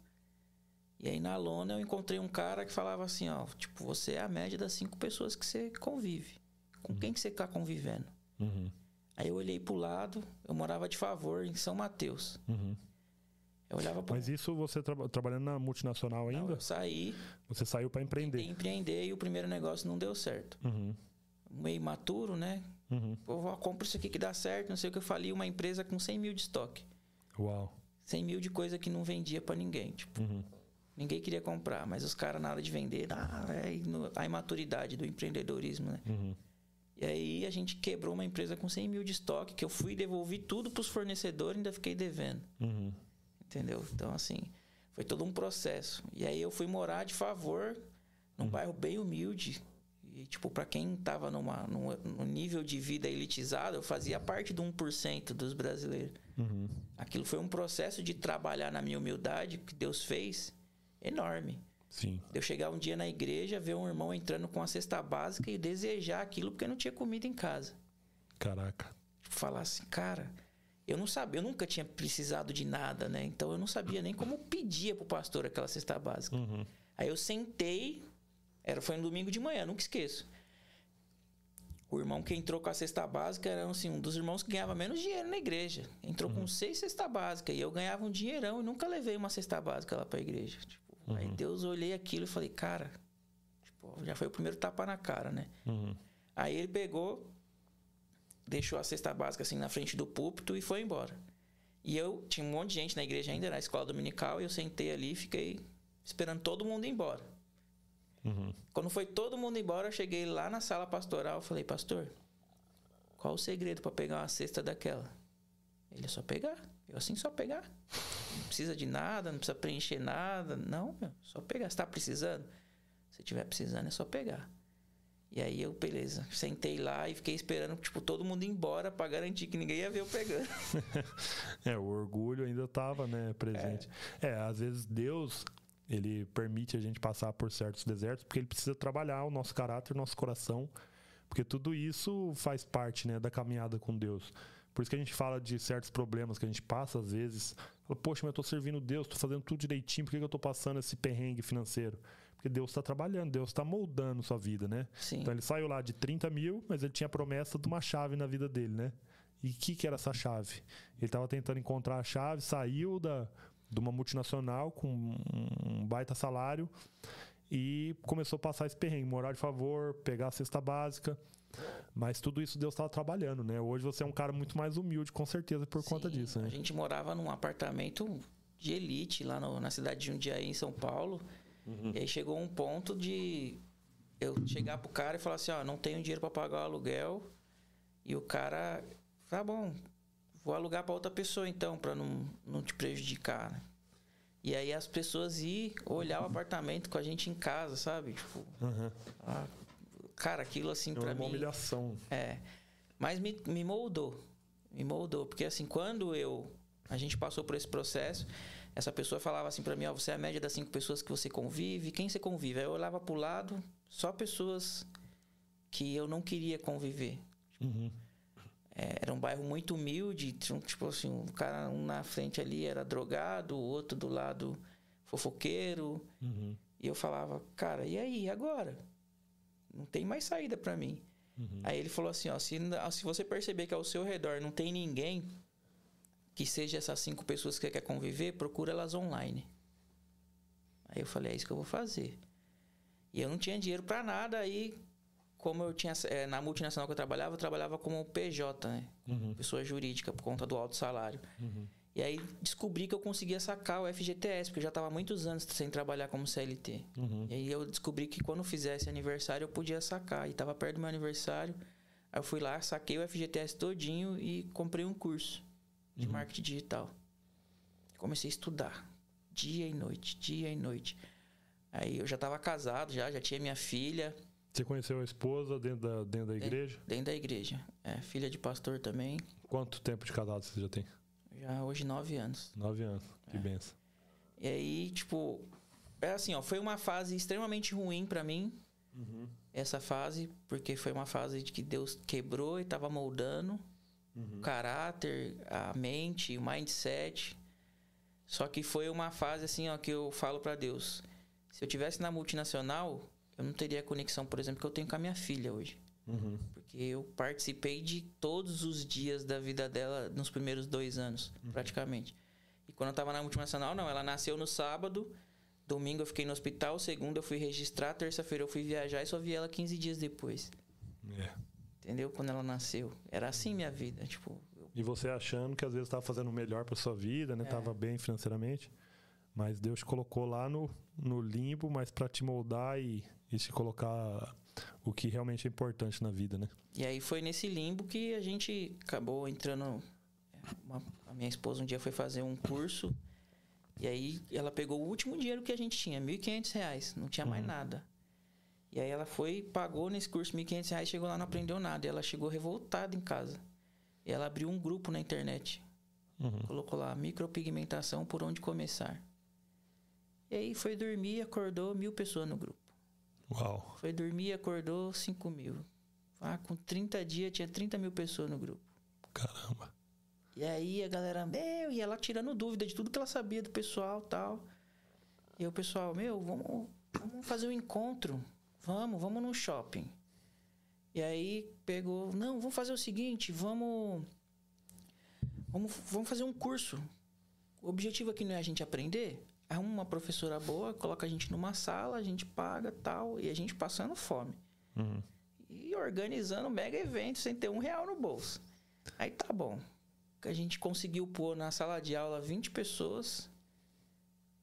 E aí na lona eu encontrei um cara que falava assim, ó, tipo, você é a média das cinco pessoas que você convive. Com quem que você tá convivendo? Uhum. Aí eu olhei pro lado, eu morava de favor em São Mateus. Uhum. Eu olhava pro Mas isso você tra- trabalhando na multinacional Não, ainda? eu saí, Você saiu para tentei empreender. empreender e o primeiro negócio não deu certo. Uhum. Meio maturo, né? Uhum. Pô, vou compra isso aqui que dá certo, não sei o que eu falei, uma empresa com 100 mil de estoque. Uau. 100 mil de coisa que não vendia pra ninguém. Tipo, Uhum. ninguém queria comprar, mas os caras na hora de vender, ah, é a imaturidade do empreendedorismo, né? Uhum. E aí a gente quebrou uma empresa com 100 mil de estoque, que eu fui devolver tudo pros fornecedores e ainda fiquei devendo. Uhum. Entendeu? Então, assim, foi todo um processo. E aí eu fui morar de favor num bairro bem humilde. E, tipo, pra quem tava numa, num, num nível de vida elitizado, eu fazia parte do 1% dos brasileiros. Uhum. Aquilo foi um processo de trabalhar na minha humildade que Deus fez enorme. Sim. Eu chegar um dia na igreja, ver um irmão entrando com a cesta básica e desejar aquilo porque não tinha comida em casa. Caraca. Tipo, falar assim, cara, eu não sabia, eu nunca tinha precisado de nada, né? Então eu não sabia nem como pedia pro pastor aquela cesta básica. Uhum. Aí eu sentei, era foi no domingo de manhã, nunca esqueço. O irmão que entrou com a cesta básica era assim, um dos irmãos que ganhava menos dinheiro na igreja. Entrou com seis cesta básica e eu ganhava um dinheirão e nunca levei uma cesta básica lá pra igreja. Tipo, Aí Deus olhei aquilo e falei, cara, tipo, já foi o primeiro tapa na cara, né? Uhum. Aí ele pegou, deixou a cesta básica assim na frente do púlpito e foi embora. E eu tinha um monte de gente na igreja ainda, na escola dominical, e eu sentei ali e fiquei esperando todo mundo ir embora. Uhum. Quando foi todo mundo embora, eu cheguei lá na sala pastoral e falei, pastor, qual o segredo para pegar uma cesta daquela? Ele é só pegar. Eu assim, só pegar. Não precisa de nada, não precisa preencher nada. Não, meu, só pegar. Você tá precisando? Se tiver precisando, é só pegar. E aí eu, beleza, sentei lá e fiquei esperando, tipo, todo mundo ir embora pra garantir que ninguém ia ver eu pegando. <laughs> É, o orgulho ainda estava, né, presente. É. às vezes Deus, ele permite a gente passar por certos desertos porque ele precisa trabalhar o nosso caráter, o nosso coração, porque tudo isso faz parte, né, da caminhada com Deus. Por isso que a gente fala de certos problemas que a gente passa às vezes. Poxa, mas eu tô servindo Deus, tô fazendo tudo direitinho, por que que eu tô passando esse perrengue financeiro? Porque Deus está trabalhando, Deus está moldando sua vida, né? Sim. Então ele saiu lá de 30 mil, mas ele tinha a promessa de uma chave na vida dele, né? E o que, que era essa chave? Ele estava tentando encontrar a chave, saiu da, de uma multinacional com um baita salário e começou a passar esse perrengue, morar de favor, pegar a cesta básica. Mas tudo isso Deus estava trabalhando, né? Hoje você é um cara muito mais humilde, com certeza, por conta Sim, disso, né? A gente morava num apartamento de elite lá no- na cidade de Jundiaí, em São Paulo. Uhum. E aí chegou um ponto de eu chegar pro cara e falar assim, ó, não tenho dinheiro para pagar o aluguel. E o cara, tá bom, vou alugar para outra pessoa então, para não, não te prejudicar, né? E aí as pessoas iam olhar o apartamento com a gente em casa, sabe? Tipo, Uhum. ah, cara, aquilo assim É para uma mim. humilhação. É. Mas me, me moldou. Me moldou. Porque assim, quando eu. A gente passou por esse processo, essa pessoa falava assim pra mim, ó, você é a média das cinco pessoas que você convive. Quem você convive? Aí eu olhava pro lado, só pessoas que eu não queria conviver. Uhum. É, era um bairro muito humilde, tinha, um, tipo assim, um cara um na frente ali era drogado, o outro do lado fofoqueiro. Uhum. E eu falava, cara, e aí, agora? Não tem mais saída pra mim. Uhum. Aí ele falou assim, ó, se, se você perceber que ao seu redor não tem ninguém que seja essas cinco pessoas que você quer conviver, procura elas online. Aí eu falei, é isso que eu vou fazer. E eu não tinha dinheiro pra nada, aí como eu tinha é, na multinacional que eu trabalhava, eu trabalhava como PJ, né? Uhum. Pessoa jurídica por conta do alto salário. Uhum. E aí descobri que eu conseguia sacar o FGTS, porque eu já estava muitos anos sem trabalhar como CLT. Uhum. E aí eu descobri que quando fizesse aniversário eu podia sacar. E estava perto do meu aniversário. Aí eu fui lá, saquei o FGTS todinho e comprei um curso de uhum. marketing digital. Comecei a estudar dia e noite, dia e noite. Aí eu já estava casado, já, já tinha minha filha. Você conheceu a esposa dentro da, dentro da igreja? Dentro, dentro da igreja. É, filha de pastor também. Quanto tempo de casado você já tem? Já hoje nove anos. Nove anos, que é. benção. E aí, tipo, é assim, ó, foi uma fase extremamente ruim para mim. Uhum. Essa fase, porque foi uma fase de que Deus quebrou e tava moldando uhum. o caráter, a mente, o mindset. Só que foi uma fase assim, ó, que eu falo para Deus. Se eu tivesse na multinacional, eu não teria a conexão, por exemplo, que eu tenho com a minha filha hoje. Uhum. Porque eu participei de todos os dias da vida dela nos primeiros dois anos, uhum. praticamente. E quando eu tava na multinacional, não. Ela nasceu no sábado, domingo eu fiquei no hospital, segunda eu fui registrar, terça-feira eu fui viajar e só vi ela 15 dias depois. É. Entendeu? Quando ela nasceu. Era assim minha vida, tipo... Eu... E você achando que às vezes estava fazendo o melhor para sua vida, né? É. Tava bem financeiramente. Mas Deus te colocou lá no, no limbo, mas para te moldar e, e te colocar o que realmente é importante na vida, né? E aí foi nesse limbo que a gente acabou entrando. Uma, a minha esposa um dia foi fazer um curso e aí ela pegou o último dinheiro que a gente tinha, R$ 1.500, não tinha mais uhum. nada. E aí ela foi, pagou nesse curso R$ 1.500, chegou lá não aprendeu nada. E ela chegou revoltada em casa. E ela abriu um grupo na internet. Uhum. Colocou lá, micropigmentação por onde começar. E aí foi dormir, acordou mil pessoas no grupo. Uau. Foi dormir, acordou 5 mil. Ah, com 30 dias tinha 30 mil pessoas no grupo. Caramba. E aí a galera, meu, e ela tirando dúvida de tudo que ela sabia do pessoal tal. E o pessoal, meu, vamos, vamos fazer um encontro. Vamos, vamos no shopping. E aí pegou, não, vamos fazer o seguinte, vamos. Vamos, vamos fazer um curso. O objetivo aqui não é a gente aprender, arruma uma professora boa, coloca a gente numa sala, a gente paga tal, e a gente passando fome. Uhum. E organizando um mega evento sem ter um real no bolso. Aí tá bom. A gente conseguiu pôr na sala de aula 20 pessoas,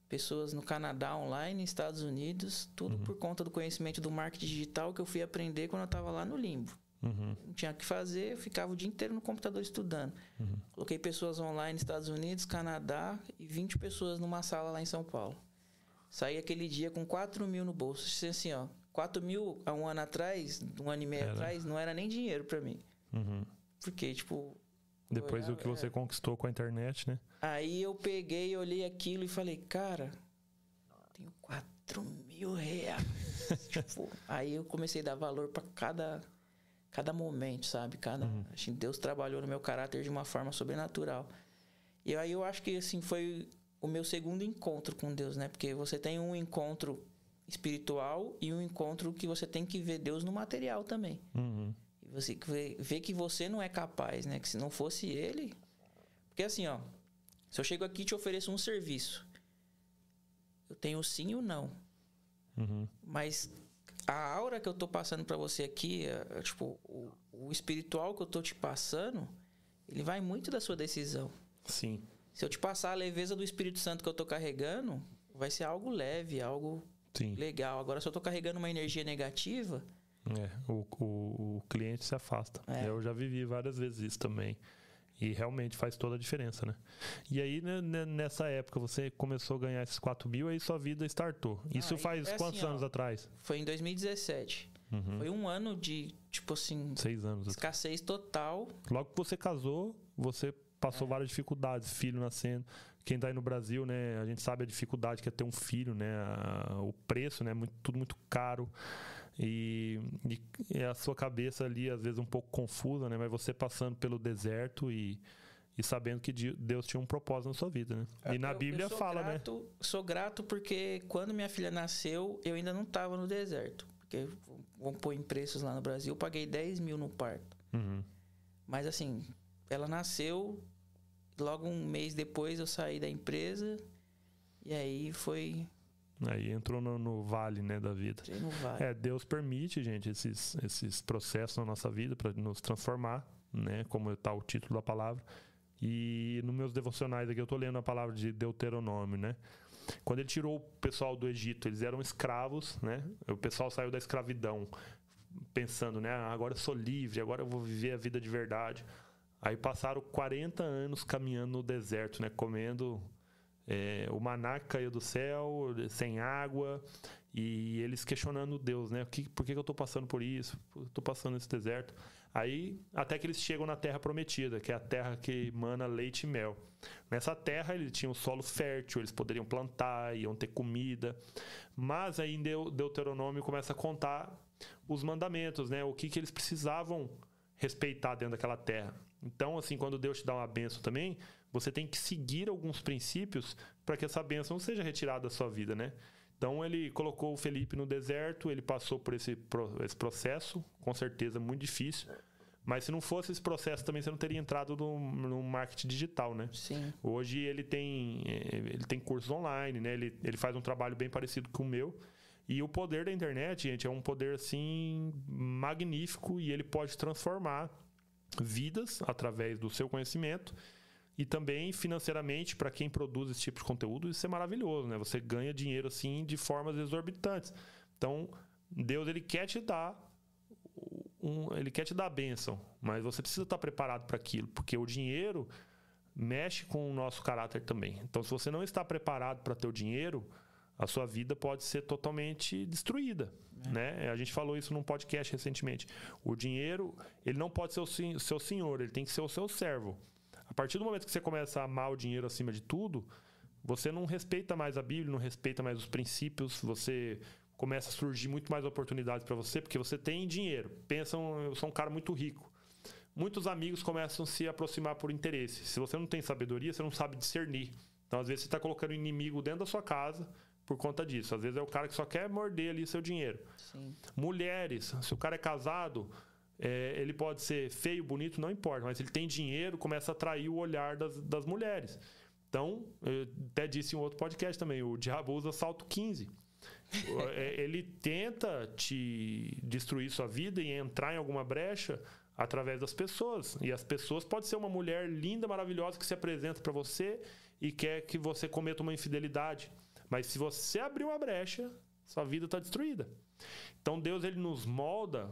pessoas no Canadá online, Estados Unidos, tudo uhum. por conta do conhecimento do marketing digital que eu fui aprender quando eu estava lá no limbo. Uhum. Não tinha o que fazer, eu ficava o dia inteiro no computador estudando. Uhum. Coloquei pessoas online Estados Unidos, Canadá e 20 pessoas numa sala lá em São Paulo. Saí aquele dia com 4 mil no bolso. Assim, ó, 4 mil há um ano atrás, um ano e meio era. atrás, não era nem dinheiro para mim. Uhum. Porque, tipo. Depois do que você é. conquistou com a internet, né? Aí eu peguei, olhei aquilo e falei, cara, tenho 4 mil reais. <laughs> tipo, aí eu comecei a dar valor para cada cada momento, sabe? Cada, uhum. acho que Deus trabalhou no meu caráter de uma forma sobrenatural. E aí eu acho que assim foi o meu segundo encontro com Deus, né? Porque você tem um encontro espiritual e um encontro que você tem que ver Deus no material também. Uhum. Você vê, vê que você não é capaz, né? Que se não fosse Ele, porque assim, ó, se eu chego aqui e te ofereço um serviço, eu tenho sim ou não. Uhum. Mas a aura que eu tô passando para você aqui, é, é, tipo, o, o, espiritual que eu tô te passando, ele vai muito da sua decisão. Sim. Se eu te passar a leveza do Espírito Santo que eu tô carregando, vai ser algo leve, algo Sim. legal. Agora, se eu tô carregando uma energia negativa. É, o, o, o cliente se afasta. É. Eu já vivi várias vezes isso também. E realmente faz toda a diferença, né? E aí, né, né nessa época, você começou a ganhar esses 4 mil, aí sua vida startou. Isso ah, faz é quantos assim, anos ó, atrás? Foi em 2017. Uhum. Foi um ano de, tipo assim... Seis anos. Escassez total. Logo que você casou, você passou é. várias dificuldades. Filho nascendo. Quem tá aí no Brasil, né? A gente sabe a dificuldade que é ter um filho, né? O preço, né? Muito, tudo muito caro. E, e, a sua cabeça ali, às vezes, um pouco confusa, né? Mas você passando pelo deserto e, e sabendo que Deus tinha um propósito na sua vida, né? É, e na eu, Bíblia eu fala, né? grato, né? Sou grato porque quando minha filha nasceu, eu ainda não estava no deserto. Porque vamos pôr em preços lá no Brasil, eu paguei 10 mil no parto. Uhum. Mas assim, ela nasceu, logo um mês depois eu saí da empresa e aí foi Aí entrou no, no, vale, né, da vida. Vale. É, Deus permite, gente, esses, esses processos na nossa vida para nos transformar, né, como está o título da palavra. E nos meus devocionais aqui eu estou lendo a palavra de Deuteronômio, né? Quando ele tirou o pessoal do Egito, eles eram escravos, né? O pessoal saiu da escravidão pensando, né? Ah, agora eu sou livre, agora eu vou viver a vida de verdade. Aí passaram 40 anos caminhando no deserto, né? Comendo é, o maná que caiu do céu, sem água, e eles questionando Deus, né? Por que, eu estou passando por isso? Estou passando nesse deserto. Aí, até que eles chegam na terra prometida, que é a terra que mana leite e mel. Nessa terra, eles tinham solo fértil, eles poderiam plantar, iam ter comida. Mas aí, Deuteronômio começa a contar os mandamentos, né? O que, que eles precisavam respeitar dentro daquela terra. Então, assim, quando Deus te dá uma benção também, você tem que seguir alguns princípios para que essa benção não seja retirada da sua vida, né? Então ele colocou o Felipe no deserto, ele passou por esse, esse processo, com certeza muito difícil. Mas se não fosse esse processo também você não teria entrado no, no marketing digital, né? Sim. Hoje ele tem ele tem cursos online, né? Ele, ele faz um trabalho bem parecido com o meu. E o poder da internet, gente, é um poder assim magnífico e ele pode transformar vidas através do seu conhecimento e também financeiramente para quem produz esse tipo de conteúdo isso é maravilhoso né você ganha dinheiro assim de formas exorbitantes então Deus ele quer te dar um, ele quer te dar a bênção mas você precisa estar preparado para aquilo porque o dinheiro mexe com o nosso caráter também então se você não está preparado para ter o dinheiro a sua vida pode ser totalmente destruída. É. Né? A gente falou isso num podcast recentemente. O dinheiro, ele não pode ser o seu senhor, ele tem que ser o seu servo. A partir do momento que você começa a amar o dinheiro acima de tudo, você não respeita mais a Bíblia, não respeita mais os princípios, você começa a surgir muito mais oportunidades para você, porque você tem dinheiro. Pensam, eu sou um cara muito rico. Muitos amigos começam a se aproximar por interesse. Se você não tem sabedoria, você não sabe discernir. Então, às vezes, você está colocando inimigo dentro da sua casa por conta disso. Às vezes é o cara que só quer morder ali seu dinheiro. Sim. Mulheres, se o cara é casado, é, ele pode ser feio, bonito, não importa, mas ele tem dinheiro, começa a atrair o olhar das, das mulheres. Então, eu até disse em outro podcast também, o diabo usa salto 15. É, <laughs> ele tenta te destruir sua vida e entrar em alguma brecha através das pessoas. E as pessoas pode ser uma mulher linda, maravilhosa que se apresenta para você e quer que você cometa uma infidelidade. Mas se você abrir uma brecha, sua vida está destruída. Então Deus ele nos molda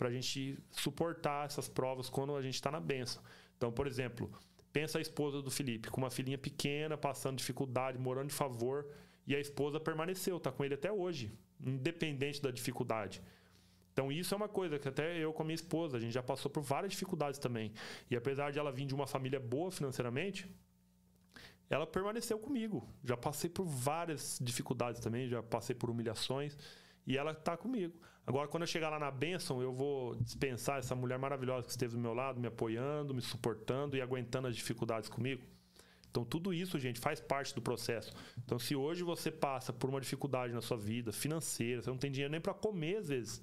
para a gente suportar essas provas quando a gente está na benção. Então, por exemplo, pensa a esposa do Felipe com uma filhinha pequena, passando dificuldade, morando de favor, e a esposa permaneceu, está com ele até hoje, independente da dificuldade. Então isso é uma coisa que até eu com a minha esposa, a gente já passou por várias dificuldades também. E apesar de ela vir de uma família boa financeiramente, ela permaneceu comigo. Já passei por várias dificuldades também, já passei por humilhações e ela está comigo. Agora, quando eu chegar lá na bênção, eu vou dispensar essa mulher maravilhosa que esteve do meu lado, me apoiando, me suportando e aguentando as dificuldades comigo. Então, tudo isso, gente, faz parte do processo. Então, se hoje você passa por uma dificuldade na sua vida financeira, você não tem dinheiro nem para comer às vezes.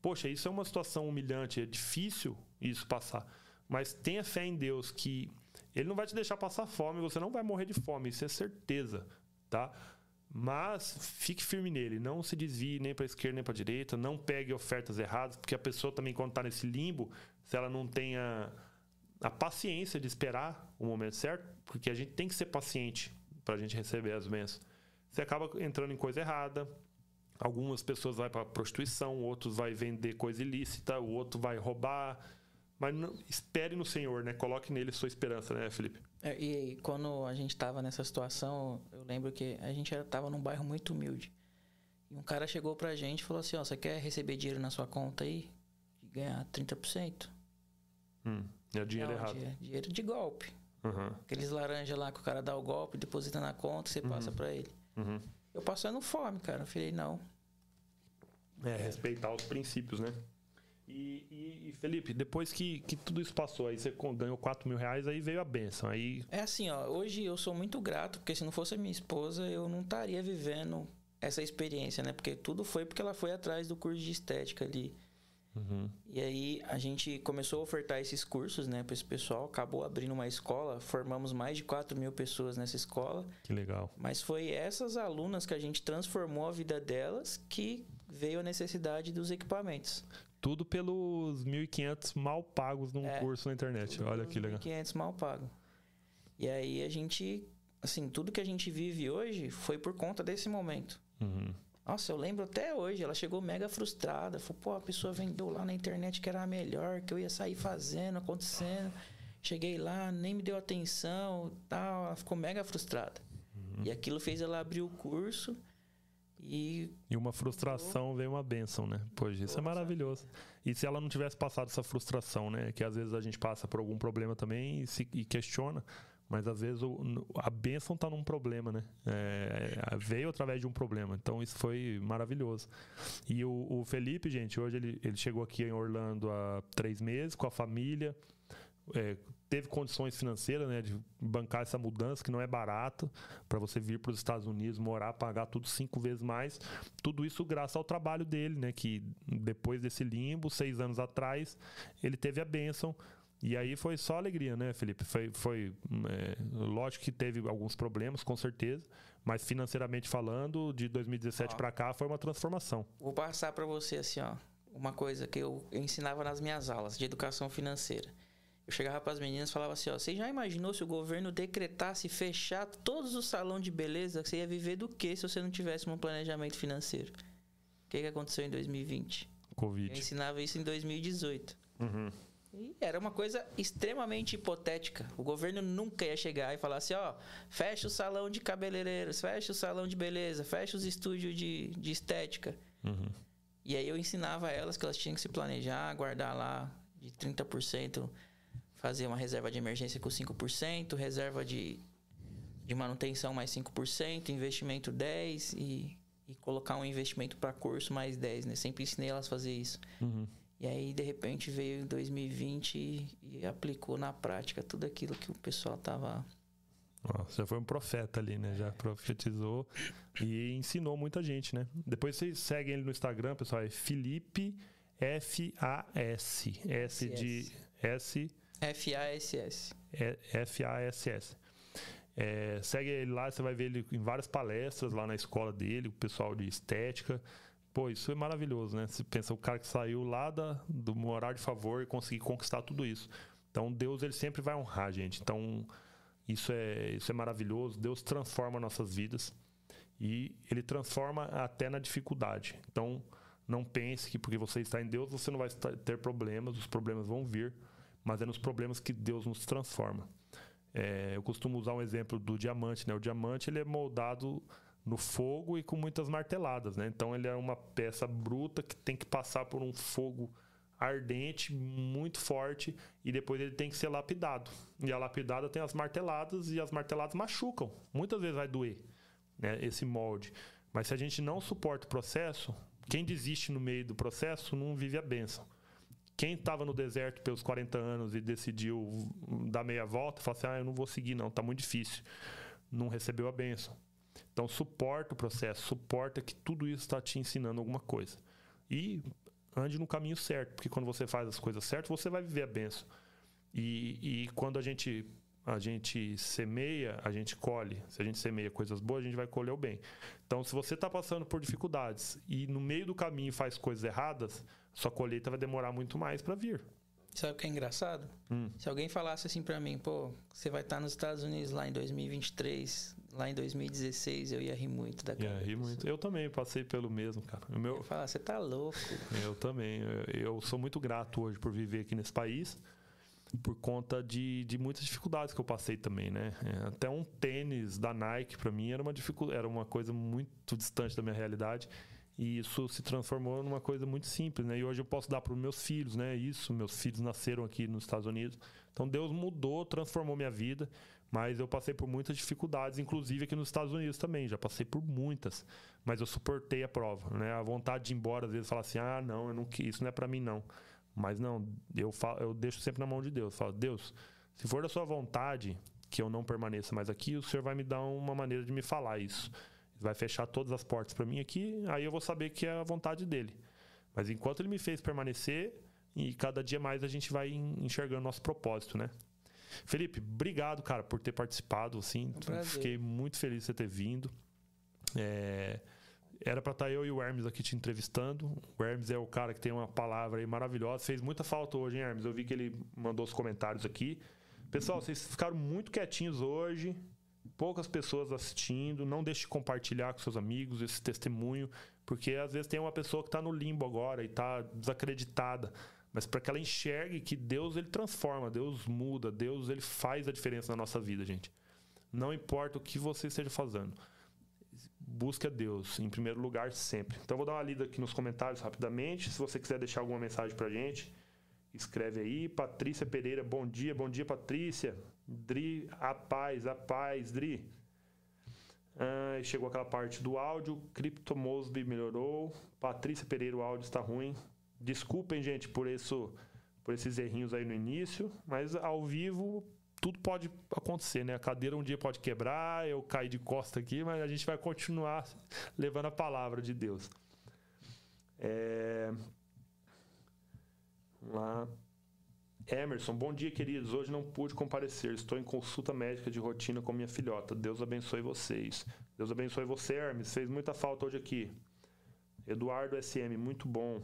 Poxa, isso é uma situação humilhante, é difícil isso passar. Mas tenha fé em Deus que Ele não vai te deixar passar fome, você não vai morrer de fome, isso é certeza, tá? Mas fique firme nele, não se desvie nem para esquerda nem para direita, não pegue ofertas erradas, porque a pessoa também quando está nesse limbo, se ela não tem a, a paciência de esperar o momento certo, porque a gente tem que ser paciente para a gente receber as bênçãos. Você acaba entrando em coisa errada. Algumas pessoas vão para prostituição, outros vai vender coisa ilícita, o outro vai roubar. Mas não, espere no Senhor, né? Coloque nele sua esperança, né, Felipe? É, e, quando a gente estava nessa situação, eu lembro que a gente estava num bairro muito humilde. E um cara chegou pra gente e falou assim: Ó, você quer receber dinheiro na sua conta aí? E ganhar 30%? Hum, é dinheiro Não, errado. Dinheiro, dinheiro de golpe. Uhum. Aqueles laranja lá que o cara dá o golpe, deposita na conta, você uhum. passa para ele. Uhum. Eu passando fome, cara. Eu falei, não. É, respeitar os princípios, né? E, e, e, Felipe, depois que, que tudo isso passou, aí você ganhou 4 mil reais, aí veio a benção. Aí... É assim, ó, hoje eu sou muito grato, porque se não fosse a minha esposa, eu não estaria vivendo essa experiência, né? Porque tudo foi porque ela foi atrás do curso de estética ali. Uhum. E aí a gente começou a ofertar esses cursos, né, para esse pessoal. Acabou abrindo uma escola, formamos mais de 4 mil pessoas nessa escola. Que legal. Mas foi essas alunas que a gente transformou a vida delas que veio a necessidade dos equipamentos. Tudo pelos 1.500 mal pagos num é, curso na internet. Olha que legal. 1.500 mal pagos. E aí a gente, assim, tudo que a gente vive hoje foi por conta desse momento. Uhum. Nossa, eu lembro até hoje, ela chegou mega frustrada. Falou, pô, a pessoa vendeu lá na internet que era a melhor, que eu ia sair fazendo, acontecendo. Cheguei lá, nem me deu atenção tal. Ela ficou mega frustrada. Uhum. E aquilo fez ela abrir o curso e. E uma frustração veio uma bênção, né? Pois isso é maravilhoso. E se ela não tivesse passado essa frustração, né? Que às vezes a gente passa por algum problema também e, se, e questiona. Mas às vezes o, a bênção está num problema, né? É, veio através de um problema. Então isso foi maravilhoso. E o, o, Felipe, gente, hoje ele, ele chegou aqui em Orlando há três meses com a família. É, teve condições financeiras né, de bancar essa mudança, que não é barato, para você vir para os Estados Unidos, morar, pagar tudo cinco vezes mais. Tudo isso graças ao trabalho dele, né? Que depois desse limbo, seis anos atrás, ele teve a bênção e aí foi só alegria, né, Felipe? Foi, foi é, lógico que teve alguns problemas, com certeza, mas financeiramente falando, de 2017 para cá foi uma transformação. Vou passar para você assim, ó, uma coisa que eu, eu ensinava nas minhas aulas de educação financeira. Eu chegava para as meninas e falava assim, ó, você já imaginou se o governo decretasse fechar todos os salões de beleza, você ia viver do que se você não tivesse um planejamento financeiro? O que, que aconteceu em 2020? Covid. Eu ensinava isso em 2018. Uhum. E era uma coisa extremamente hipotética. O governo nunca ia chegar e falar assim: ó, fecha o salão de cabeleireiros, fecha o salão de beleza, fecha os estúdios de, de estética. Uhum. E aí eu ensinava elas que elas tinham que se planejar, guardar lá de 30%, fazer uma reserva de emergência com 5%, reserva de, de manutenção mais 5%, investimento 10% e, e colocar um investimento para curso mais 10%. Né? Sempre ensinei elas a fazer isso. Uhum. E aí, de repente, veio em 2020 e, e aplicou na prática tudo aquilo que o pessoal tava. Você foi um profeta ali, né? Já profetizou e ensinou muita gente, né? Depois vocês seguem ele no Instagram, pessoal. É Felipe F-A-S. S de S. F-A-S-S. F-A-S-S. É, segue ele lá, você vai ver ele em várias palestras lá na escola dele, o pessoal de estética. Pô, isso é maravilhoso, né? Você pensa, o cara que saiu lá da, do morar de favor e conseguir conquistar tudo isso. Então, Deus, ele sempre vai honrar gente. Então, isso é, isso é maravilhoso. Deus transforma nossas vidas e ele transforma até na dificuldade. Então, não pense que porque você está em Deus, você não vai ter problemas, os problemas vão vir, mas é nos problemas que Deus nos transforma. É, eu costumo usar um exemplo do diamante, né? O diamante, ele é moldado no fogo e com muitas marteladas, né? Então ele é uma peça bruta que tem que passar por um fogo ardente, muito forte, e depois ele tem que ser lapidado. E a lapidada tem as marteladas e as marteladas machucam. Muitas vezes vai doer, né, esse molde. Mas se a gente não suporta o processo, quem desiste no meio do processo não vive a bênção. Quem estava no deserto pelos 40 anos e decidiu dar meia volta, fala assim: "Ah, eu não vou seguir não, tá muito difícil". Não recebeu a bênção. Então, suporta o processo, suporta que tudo isso está te ensinando alguma coisa. E ande no caminho certo, porque quando você faz as coisas certas, você vai viver a benção. E, e quando a gente, a gente semeia, a gente colhe. Se a gente semeia coisas boas, a gente vai colher o bem. Então, se você está passando por dificuldades e no meio do caminho faz coisas erradas, sua colheita vai demorar muito mais para vir. Sabe o que é engraçado? Hum. Se alguém falasse assim para mim, pô, você vai estar nos Estados Unidos lá em 2023, lá em 2016, eu ia rir muito da cara. Ia rir muito. Eu também passei pelo mesmo, cara. O meu... Eu falar, você tá louco. Eu também. Eu sou muito grato hoje por viver aqui nesse país, por conta de, de muitas dificuldades que eu passei também, né? É, até um tênis da Nike, para mim, era uma, era uma coisa muito distante da minha realidade. E isso se transformou numa coisa muito simples, né? E hoje eu posso dar para os meus filhos, né? Isso, meus filhos nasceram aqui nos Estados Unidos. Então Deus mudou, transformou minha vida, mas eu passei por muitas dificuldades, inclusive aqui nos Estados Unidos também, já passei por muitas, mas eu suportei a prova, né? A vontade de ir embora às vezes falar assim: "Ah, não, eu não isso não é para mim não". Mas não, eu falo, eu deixo sempre na mão de Deus. Eu falo: "Deus, se for da sua vontade que eu não permaneça mais aqui, o Senhor vai me dar uma maneira de me falar isso" vai fechar todas as portas para mim aqui, aí eu vou saber que é a vontade dele. Mas enquanto ele me fez permanecer, e cada dia mais a gente vai enxergando nosso propósito, né? Felipe, obrigado, cara, por ter participado, assim. Um Fiquei muito feliz de você ter vindo. É... Era para estar tá eu e o Hermes aqui te entrevistando. O Hermes é o cara que tem uma palavra aí maravilhosa. Fez muita falta hoje, hein, Hermes? Eu vi que ele mandou os comentários aqui. Pessoal, vocês ficaram muito quietinhos hoje. Poucas pessoas assistindo. Não deixe de compartilhar com seus amigos esse testemunho, porque às vezes tem uma pessoa que está no limbo agora e está desacreditada. Mas para que ela enxergue que Deus ele transforma, Deus muda, Deus ele faz a diferença na nossa vida, gente. Não importa o que você esteja fazendo. Busque a Deus em primeiro lugar sempre. Então vou dar uma lida aqui nos comentários rapidamente. Se você quiser deixar alguma mensagem pra gente, escreve aí. Patrícia Pereira, bom dia, bom dia, Patrícia. Dri, a paz, a paz, Dri. Ah, chegou aquela parte do áudio. Crypto Mosby melhorou. Patrícia Pereira, o áudio está ruim. Desculpem, gente, por isso, por esses errinhos aí no início, mas ao vivo tudo pode acontecer, né? A cadeira um dia pode quebrar, eu cair de costa aqui, mas a gente vai continuar <laughs> levando a palavra de Deus. É... Vamos lá. Emerson, bom dia, queridos. Hoje não pude comparecer. Estou em consulta médica de rotina com minha filhota. Deus abençoe vocês. Deus abençoe você, Hermes. Fez muita falta hoje aqui. Eduardo SM, muito bom.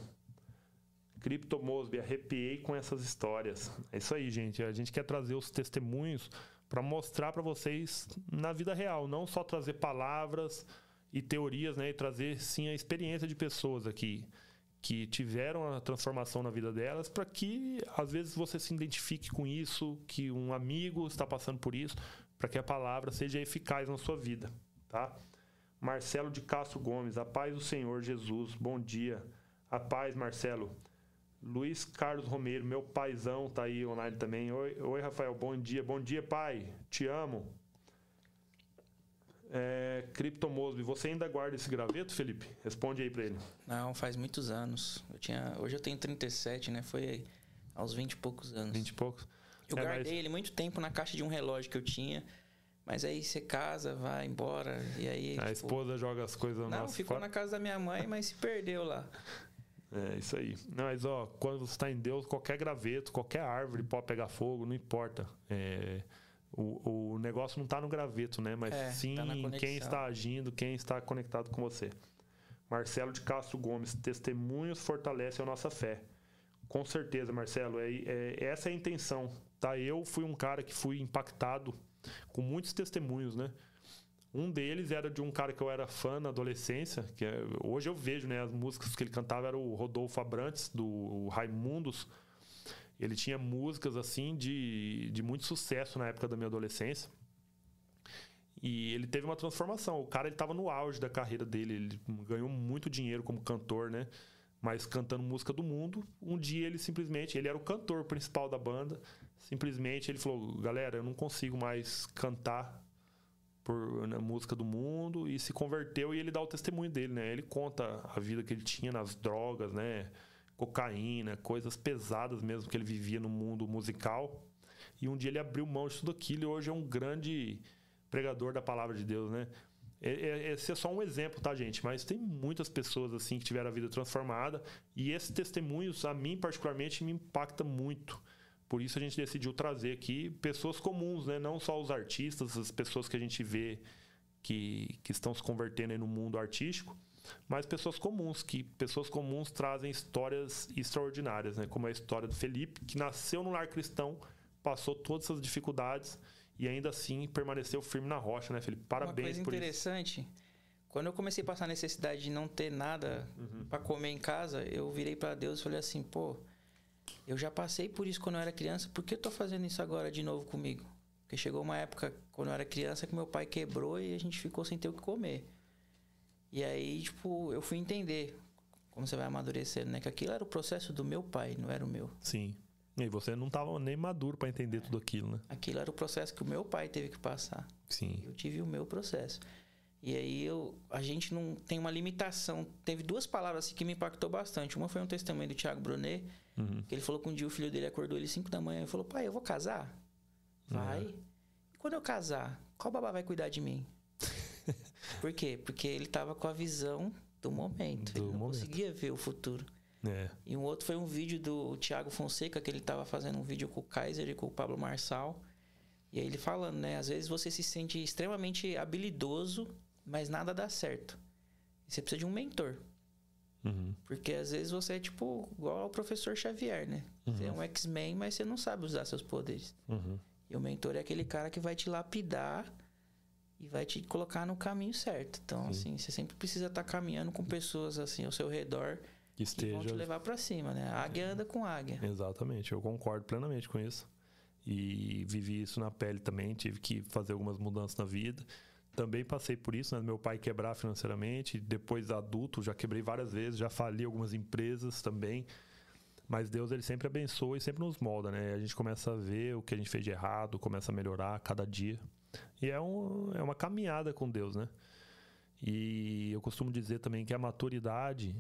Crypto Mosby, arrepiei com essas histórias. É isso aí, gente. A gente quer trazer os testemunhos para mostrar para vocês na vida real, não só trazer palavras e teorias, né, e trazer sim a experiência de pessoas aqui que tiveram a transformação na vida delas, para que às vezes você se identifique com isso, que um amigo está passando por isso, para que a palavra seja eficaz na sua vida, tá? Marcelo de Castro Gomes, a paz do Senhor Jesus, bom dia. A paz, Marcelo. Luiz Carlos Romero, meu paizão, tá aí online também. Oi, oi Rafael, bom dia. Bom dia, pai. Te amo. É, Mosby, você ainda guarda esse graveto, Felipe? Responde aí para ele. Não, faz muitos anos. Eu tinha, hoje eu tenho 37, né? Foi aos 20 e poucos anos. 20 e poucos. Eu é, guardei mas... ele muito tempo na caixa de um relógio que eu tinha. Mas aí você casa, vai embora, e aí. A tipo... esposa joga as coisas Não, ficou fora. na casa da minha mãe, mas se perdeu lá. É isso aí. Não, mas ó, quando você está em Deus, qualquer graveto, qualquer árvore pode pegar fogo, não importa. É, o, o negócio não está no graveto, né? Mas é, sim tá quem está agindo, quem está conectado com você. Marcelo de Castro Gomes, testemunhos fortalecem a nossa fé. Com certeza, Marcelo, é, é, essa é a intenção. Tá? Eu fui um cara que fui impactado com muitos testemunhos, né? Um deles era de um cara que eu era fã na adolescência, que é, hoje eu vejo, né? As músicas que ele cantava era o Rodolfo Abrantes, do Raimundos. Ele tinha músicas, assim, de, de muito sucesso na época da minha adolescência. E ele teve uma transformação. O cara, ele tava no auge da carreira dele. Ele ganhou muito dinheiro como cantor, né? Mas cantando música do mundo. Um dia ele simplesmente... Ele era o cantor principal da banda. Simplesmente ele falou... Galera, eu não consigo mais cantar por na música do mundo e se converteu e ele dá o testemunho dele, né? Ele conta a vida que ele tinha nas drogas, né? Cocaína, coisas pesadas mesmo que ele vivia no mundo musical. E um dia ele abriu mão de tudo aquilo e hoje é um grande pregador da palavra de Deus, né? Esse é só um exemplo, tá, gente? Mas tem muitas pessoas assim que tiveram a vida transformada e esses testemunhos, a mim particularmente, me impacta muito por isso a gente decidiu trazer aqui pessoas comuns, né? não só os artistas, as pessoas que a gente vê que, que estão se convertendo no mundo artístico, mas pessoas comuns, que pessoas comuns trazem histórias extraordinárias, né? como a história do Felipe, que nasceu no lar cristão, passou todas essas dificuldades e ainda assim permaneceu firme na rocha, né, Felipe? Parabéns por interessante. Isso. Quando eu comecei a passar a necessidade de não ter nada uhum. para comer em casa, eu virei para Deus e falei assim, pô, eu já passei por isso quando eu era criança, por que eu tô fazendo isso agora de novo comigo? Porque chegou uma época, quando eu era criança, que meu pai quebrou e a gente ficou sem ter o que comer. E aí, tipo, eu fui entender como você vai amadurecendo, né? Que aquilo era o processo do meu pai, não era o meu. Sim. E você não estava nem maduro para entender é. tudo aquilo, né? Aquilo era o processo que o meu pai teve que passar. Sim. Eu tive o meu processo. E aí eu, a gente não tem uma limitação. Teve duas palavras assim, que me impactou bastante. Uma foi um testemunho do Thiago Brunet, uhum. que ele falou que um dia o filho dele acordou ele 5 da manhã e falou: Pai, eu vou casar? Vai. Uhum. E quando eu casar, qual babá vai cuidar de mim? <laughs> Por quê? Porque ele estava com a visão do momento. Do ele não momento. conseguia ver o futuro. É. E um outro foi um vídeo do Thiago Fonseca, que ele estava fazendo um vídeo com o Kaiser e com o Pablo Marçal. E aí ele falando, né? Às vezes você se sente extremamente habilidoso mas nada dá certo. E você precisa de um mentor. Uhum. Porque às vezes você é tipo igual ao professor Xavier, né? Uhum. Você é um X-Men, mas você não sabe usar seus poderes. Uhum. E o mentor é aquele cara que vai te lapidar e vai te colocar no caminho certo. Então, Sim. assim, você sempre precisa estar tá caminhando com pessoas assim ao seu redor que, esteja... que vão te levar para cima, né? A águia anda com águia. Exatamente, eu concordo plenamente com isso. E vivi isso na pele também, tive que fazer algumas mudanças na vida. Também passei por isso, né? Meu pai quebrar financeiramente, depois adulto, já quebrei várias vezes, já fali algumas empresas também. Mas Deus ele sempre abençoa e sempre nos molda, né? A gente começa a ver o que a gente fez de errado, começa a melhorar cada dia. E é, um, é uma caminhada com Deus, né? E eu costumo dizer também que a maturidade,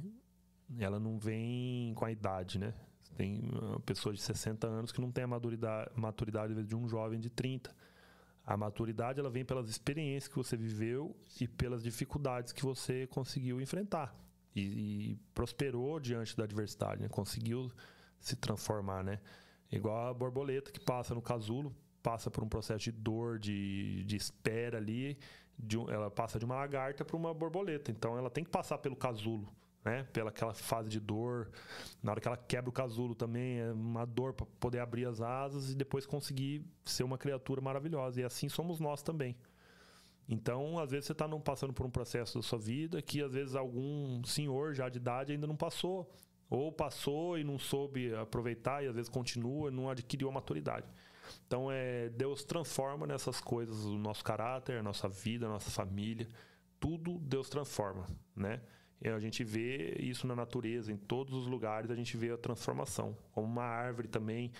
ela não vem com a idade, né? Tem pessoas de 60 anos que não tem a maturidade, maturidade de um jovem de 30. A maturidade ela vem pelas experiências que você viveu e pelas dificuldades que você conseguiu enfrentar e, e prosperou diante da adversidade, né? conseguiu se transformar, né? Igual a borboleta que passa no casulo, passa por um processo de dor, de, de espera ali, de, ela passa de uma lagarta para uma borboleta. Então ela tem que passar pelo casulo, né? Pela aquela fase de dor. Na hora que ela quebra o casulo também é uma dor para poder abrir as asas e depois conseguir ser uma criatura maravilhosa. E assim somos nós também. Então, às vezes você está passando por um processo da sua vida que às vezes algum senhor já de idade ainda não passou. Ou passou e não soube aproveitar e às vezes continua não adquiriu a maturidade. Então, é, Deus transforma nessas coisas o nosso caráter, a nossa vida, a nossa família. Tudo Deus transforma, né? E a gente vê isso na natureza, em todos os lugares a gente vê a transformação. Como uma árvore também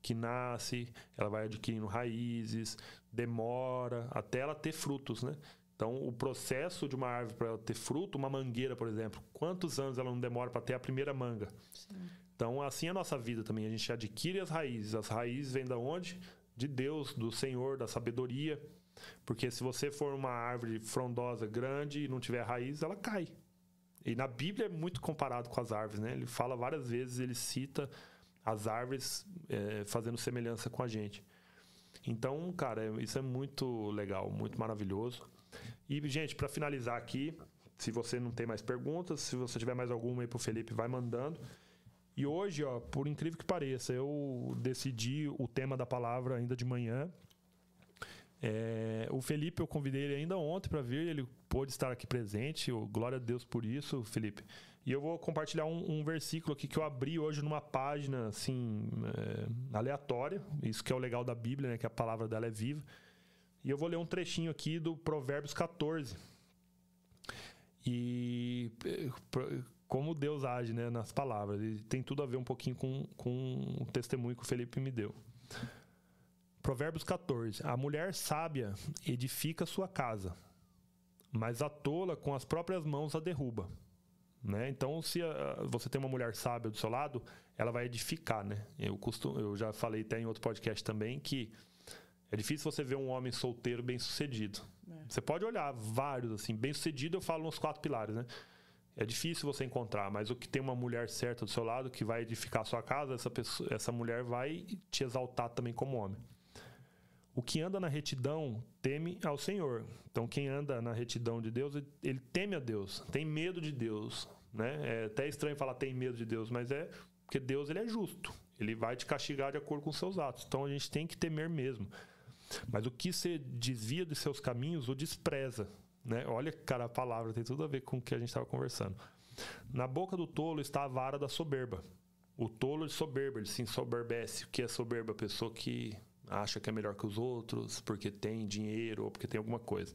que nasce, ela vai adquirindo raízes, demora até ela ter frutos, né? Então, o processo de uma árvore para ela ter fruto, uma mangueira, por exemplo, quantos anos ela não demora para ter a primeira manga? Sim. Então, assim é a nossa vida também. A gente adquire as raízes. As raízes vêm da onde? De Deus, do Senhor, da sabedoria. Porque se você for uma árvore frondosa, grande e não tiver raiz, ela cai. E na Bíblia é muito comparado com as árvores, né? Ele fala várias vezes, ele cita as árvores é, fazendo semelhança com a gente. Então, cara, isso é muito legal, muito maravilhoso. E, gente, para finalizar aqui, se você não tem mais perguntas, se você tiver mais alguma aí pro Felipe, vai mandando. E hoje, ó, por incrível que pareça, eu decidi o tema da palavra ainda de manhã. É, o Felipe, eu convidei ele ainda ontem para vir, ele pôde estar aqui presente. glória a Deus por isso, Felipe. E eu vou compartilhar um, um versículo aqui que eu abri hoje numa página assim é, aleatória. Isso que é o legal da Bíblia, né? Que a palavra dela é viva. E eu vou ler um trechinho aqui do Provérbios 14. E como Deus age né, nas palavras. E tem tudo a ver um pouquinho com, com o testemunho que o Felipe me deu. Provérbios 14. A mulher sábia edifica sua casa, mas a tola com as próprias mãos a derruba. Né? Então, se a, você tem uma mulher sábia do seu lado, ela vai edificar. Né? Eu, costumo, eu já falei até em outro podcast também que é difícil você ver um homem solteiro bem sucedido. É. Você pode olhar vários, assim, bem sucedido, eu falo nos quatro pilares, né? É difícil você encontrar, mas o que tem uma mulher certa do seu lado que vai edificar a sua casa, essa, pessoa, essa mulher vai te exaltar também como homem. O que anda na retidão teme ao Senhor. Então, quem anda na retidão de Deus, ele teme a Deus, tem medo de Deus. Né? É até estranho falar tem medo de Deus, mas é porque Deus ele é justo. Ele vai te castigar de acordo com seus atos. Então, a gente tem que temer mesmo. Mas o que se desvia dos seus caminhos o despreza. Né? Olha, cara, a palavra tem tudo a ver com o que a gente estava conversando. Na boca do tolo está a vara da soberba. O tolo de soberba, ele se ensoberbece. O que é soberba? A pessoa que acha que é melhor que os outros porque tem dinheiro ou porque tem alguma coisa.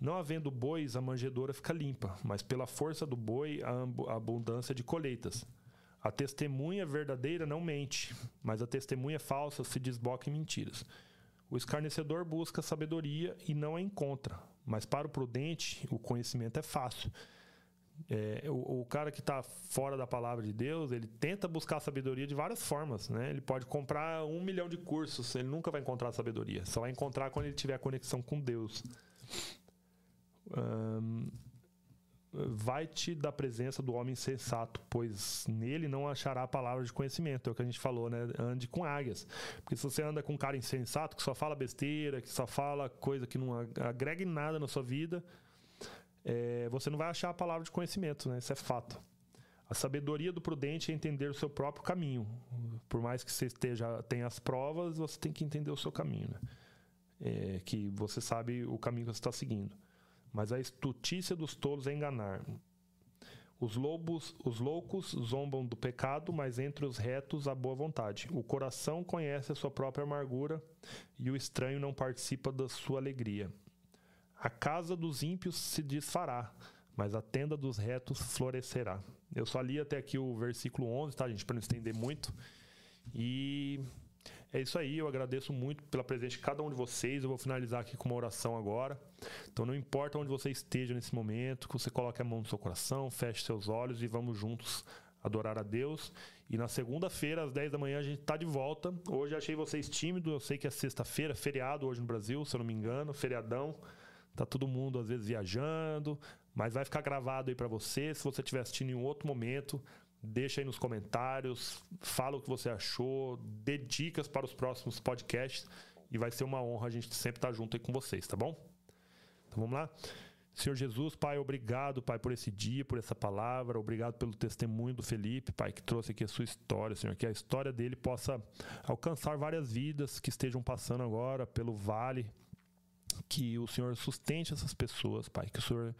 Não havendo bois, a manjedoura fica limpa, mas pela força do boi, a abundância de colheitas. A testemunha verdadeira não mente, mas a testemunha falsa se desboca em mentiras. O escarnecedor busca sabedoria e não a encontra, mas para o prudente o conhecimento é fácil. É, o, o, cara que está fora da palavra de Deus, ele tenta buscar sabedoria de várias formas. Né? Ele pode comprar um milhão de cursos, ele nunca vai encontrar sabedoria. Só vai encontrar quando ele tiver conexão com Deus. Um, vai-te da presença do homem sensato, pois nele não achará a palavra de conhecimento. É o que a gente falou, né? Ande com águias. Porque se você anda com um cara insensato, que só fala besteira, que só fala coisa que não agrega em nada na sua vida, é, você não vai achar a palavra de conhecimento, né? Isso é fato. A sabedoria do prudente é entender o seu próprio caminho. Por mais que você esteja tenha as provas, você tem que entender o seu caminho, né? É, que você sabe o caminho que você está seguindo. Mas a estutícia dos tolos é enganar. Os lobos, os loucos zombam do pecado, mas entre os retos a boa vontade. O coração conhece a sua própria amargura e o estranho não participa da sua alegria. A casa dos ímpios se desfará, mas a tenda dos retos florescerá. Eu só li até aqui o versículo 11, tá, gente, para não estender muito. E é isso aí, eu agradeço muito pela presença de cada um de vocês. Eu vou finalizar aqui com uma oração agora. Então, não importa onde você esteja nesse momento, que você coloque a mão no seu coração, feche seus olhos e vamos juntos adorar a Deus. E na segunda-feira, às 10 da manhã, a gente está de volta. Hoje achei vocês tímidos, eu sei que é sexta-feira, feriado hoje no Brasil, se eu não me engano, feriadão. Tá todo mundo às vezes viajando, mas vai ficar gravado aí para você. Se você estiver assistindo em um outro momento, deixa aí nos comentários, fala o que você achou, dê dicas para os próximos podcasts e vai ser uma honra a gente sempre estar junto aí com vocês, tá bom? Então vamos lá. Senhor Jesus, Pai, obrigado, Pai, por esse dia, por essa palavra, obrigado pelo testemunho do Felipe, Pai, que trouxe aqui a sua história, Senhor, que a história dele possa alcançar várias vidas que estejam passando agora pelo vale, que o Senhor sustente essas pessoas, Pai, que o Senhor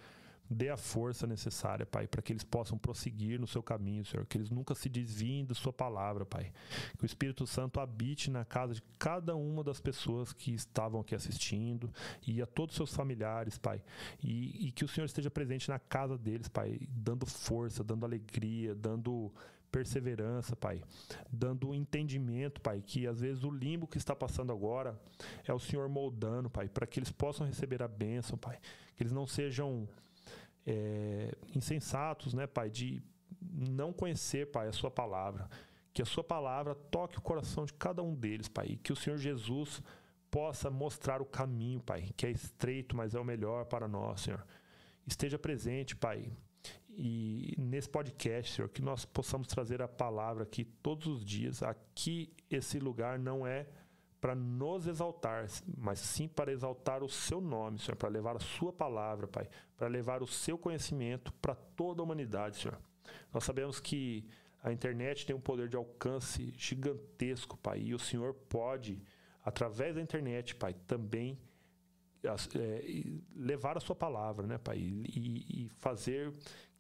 dê a força necessária, Pai, para que eles possam prosseguir no seu caminho, Senhor, que eles nunca se desviem da sua palavra, Pai. Que o Espírito Santo habite na casa de cada uma das pessoas que estavam aqui assistindo e a todos os seus familiares, Pai. E, e que o Senhor esteja presente na casa deles, Pai, dando força, dando alegria, dando perseverança, Pai, dando entendimento, Pai, que às vezes o limbo que está passando agora é o Senhor moldando, Pai, para que eles possam receber a bênção, Pai, que eles não sejam é, insensatos, né, Pai, de não conhecer, Pai, a Sua palavra. Que a Sua palavra toque o coração de cada um deles, Pai. E que o Senhor Jesus possa mostrar o caminho, Pai, que é estreito, mas é o melhor para nós, Senhor. Esteja presente, Pai. E nesse podcast, Senhor, que nós possamos trazer a palavra aqui todos os dias. Aqui, esse lugar não é para nos exaltar, mas sim para exaltar o seu nome, Senhor, para levar a sua palavra, Pai, para levar o seu conhecimento para toda a humanidade, Senhor. Nós sabemos que a internet tem um poder de alcance gigantesco, Pai, e o Senhor pode, através da internet, Pai, também é, levar a sua palavra, né, Pai, e, e fazer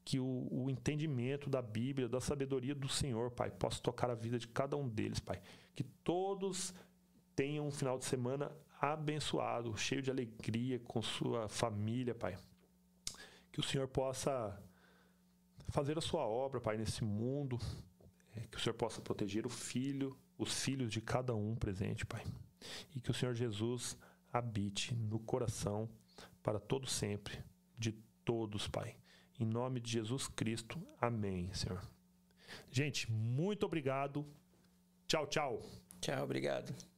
que o, o, entendimento da Bíblia, da sabedoria do Senhor, Pai, possa tocar a vida de cada um deles, Pai. Que todos tenha um final de semana abençoado, cheio de alegria com sua família, Pai. Que o Senhor possa fazer a sua obra, Pai, nesse mundo. É, que o Senhor possa proteger o filho, os filhos de cada um presente, Pai. E que o Senhor Jesus habite no coração para todo sempre de todos, Pai. Em nome de Jesus Cristo. Amém, Senhor. Gente, muito obrigado. Tchau, tchau. Tchau, obrigado.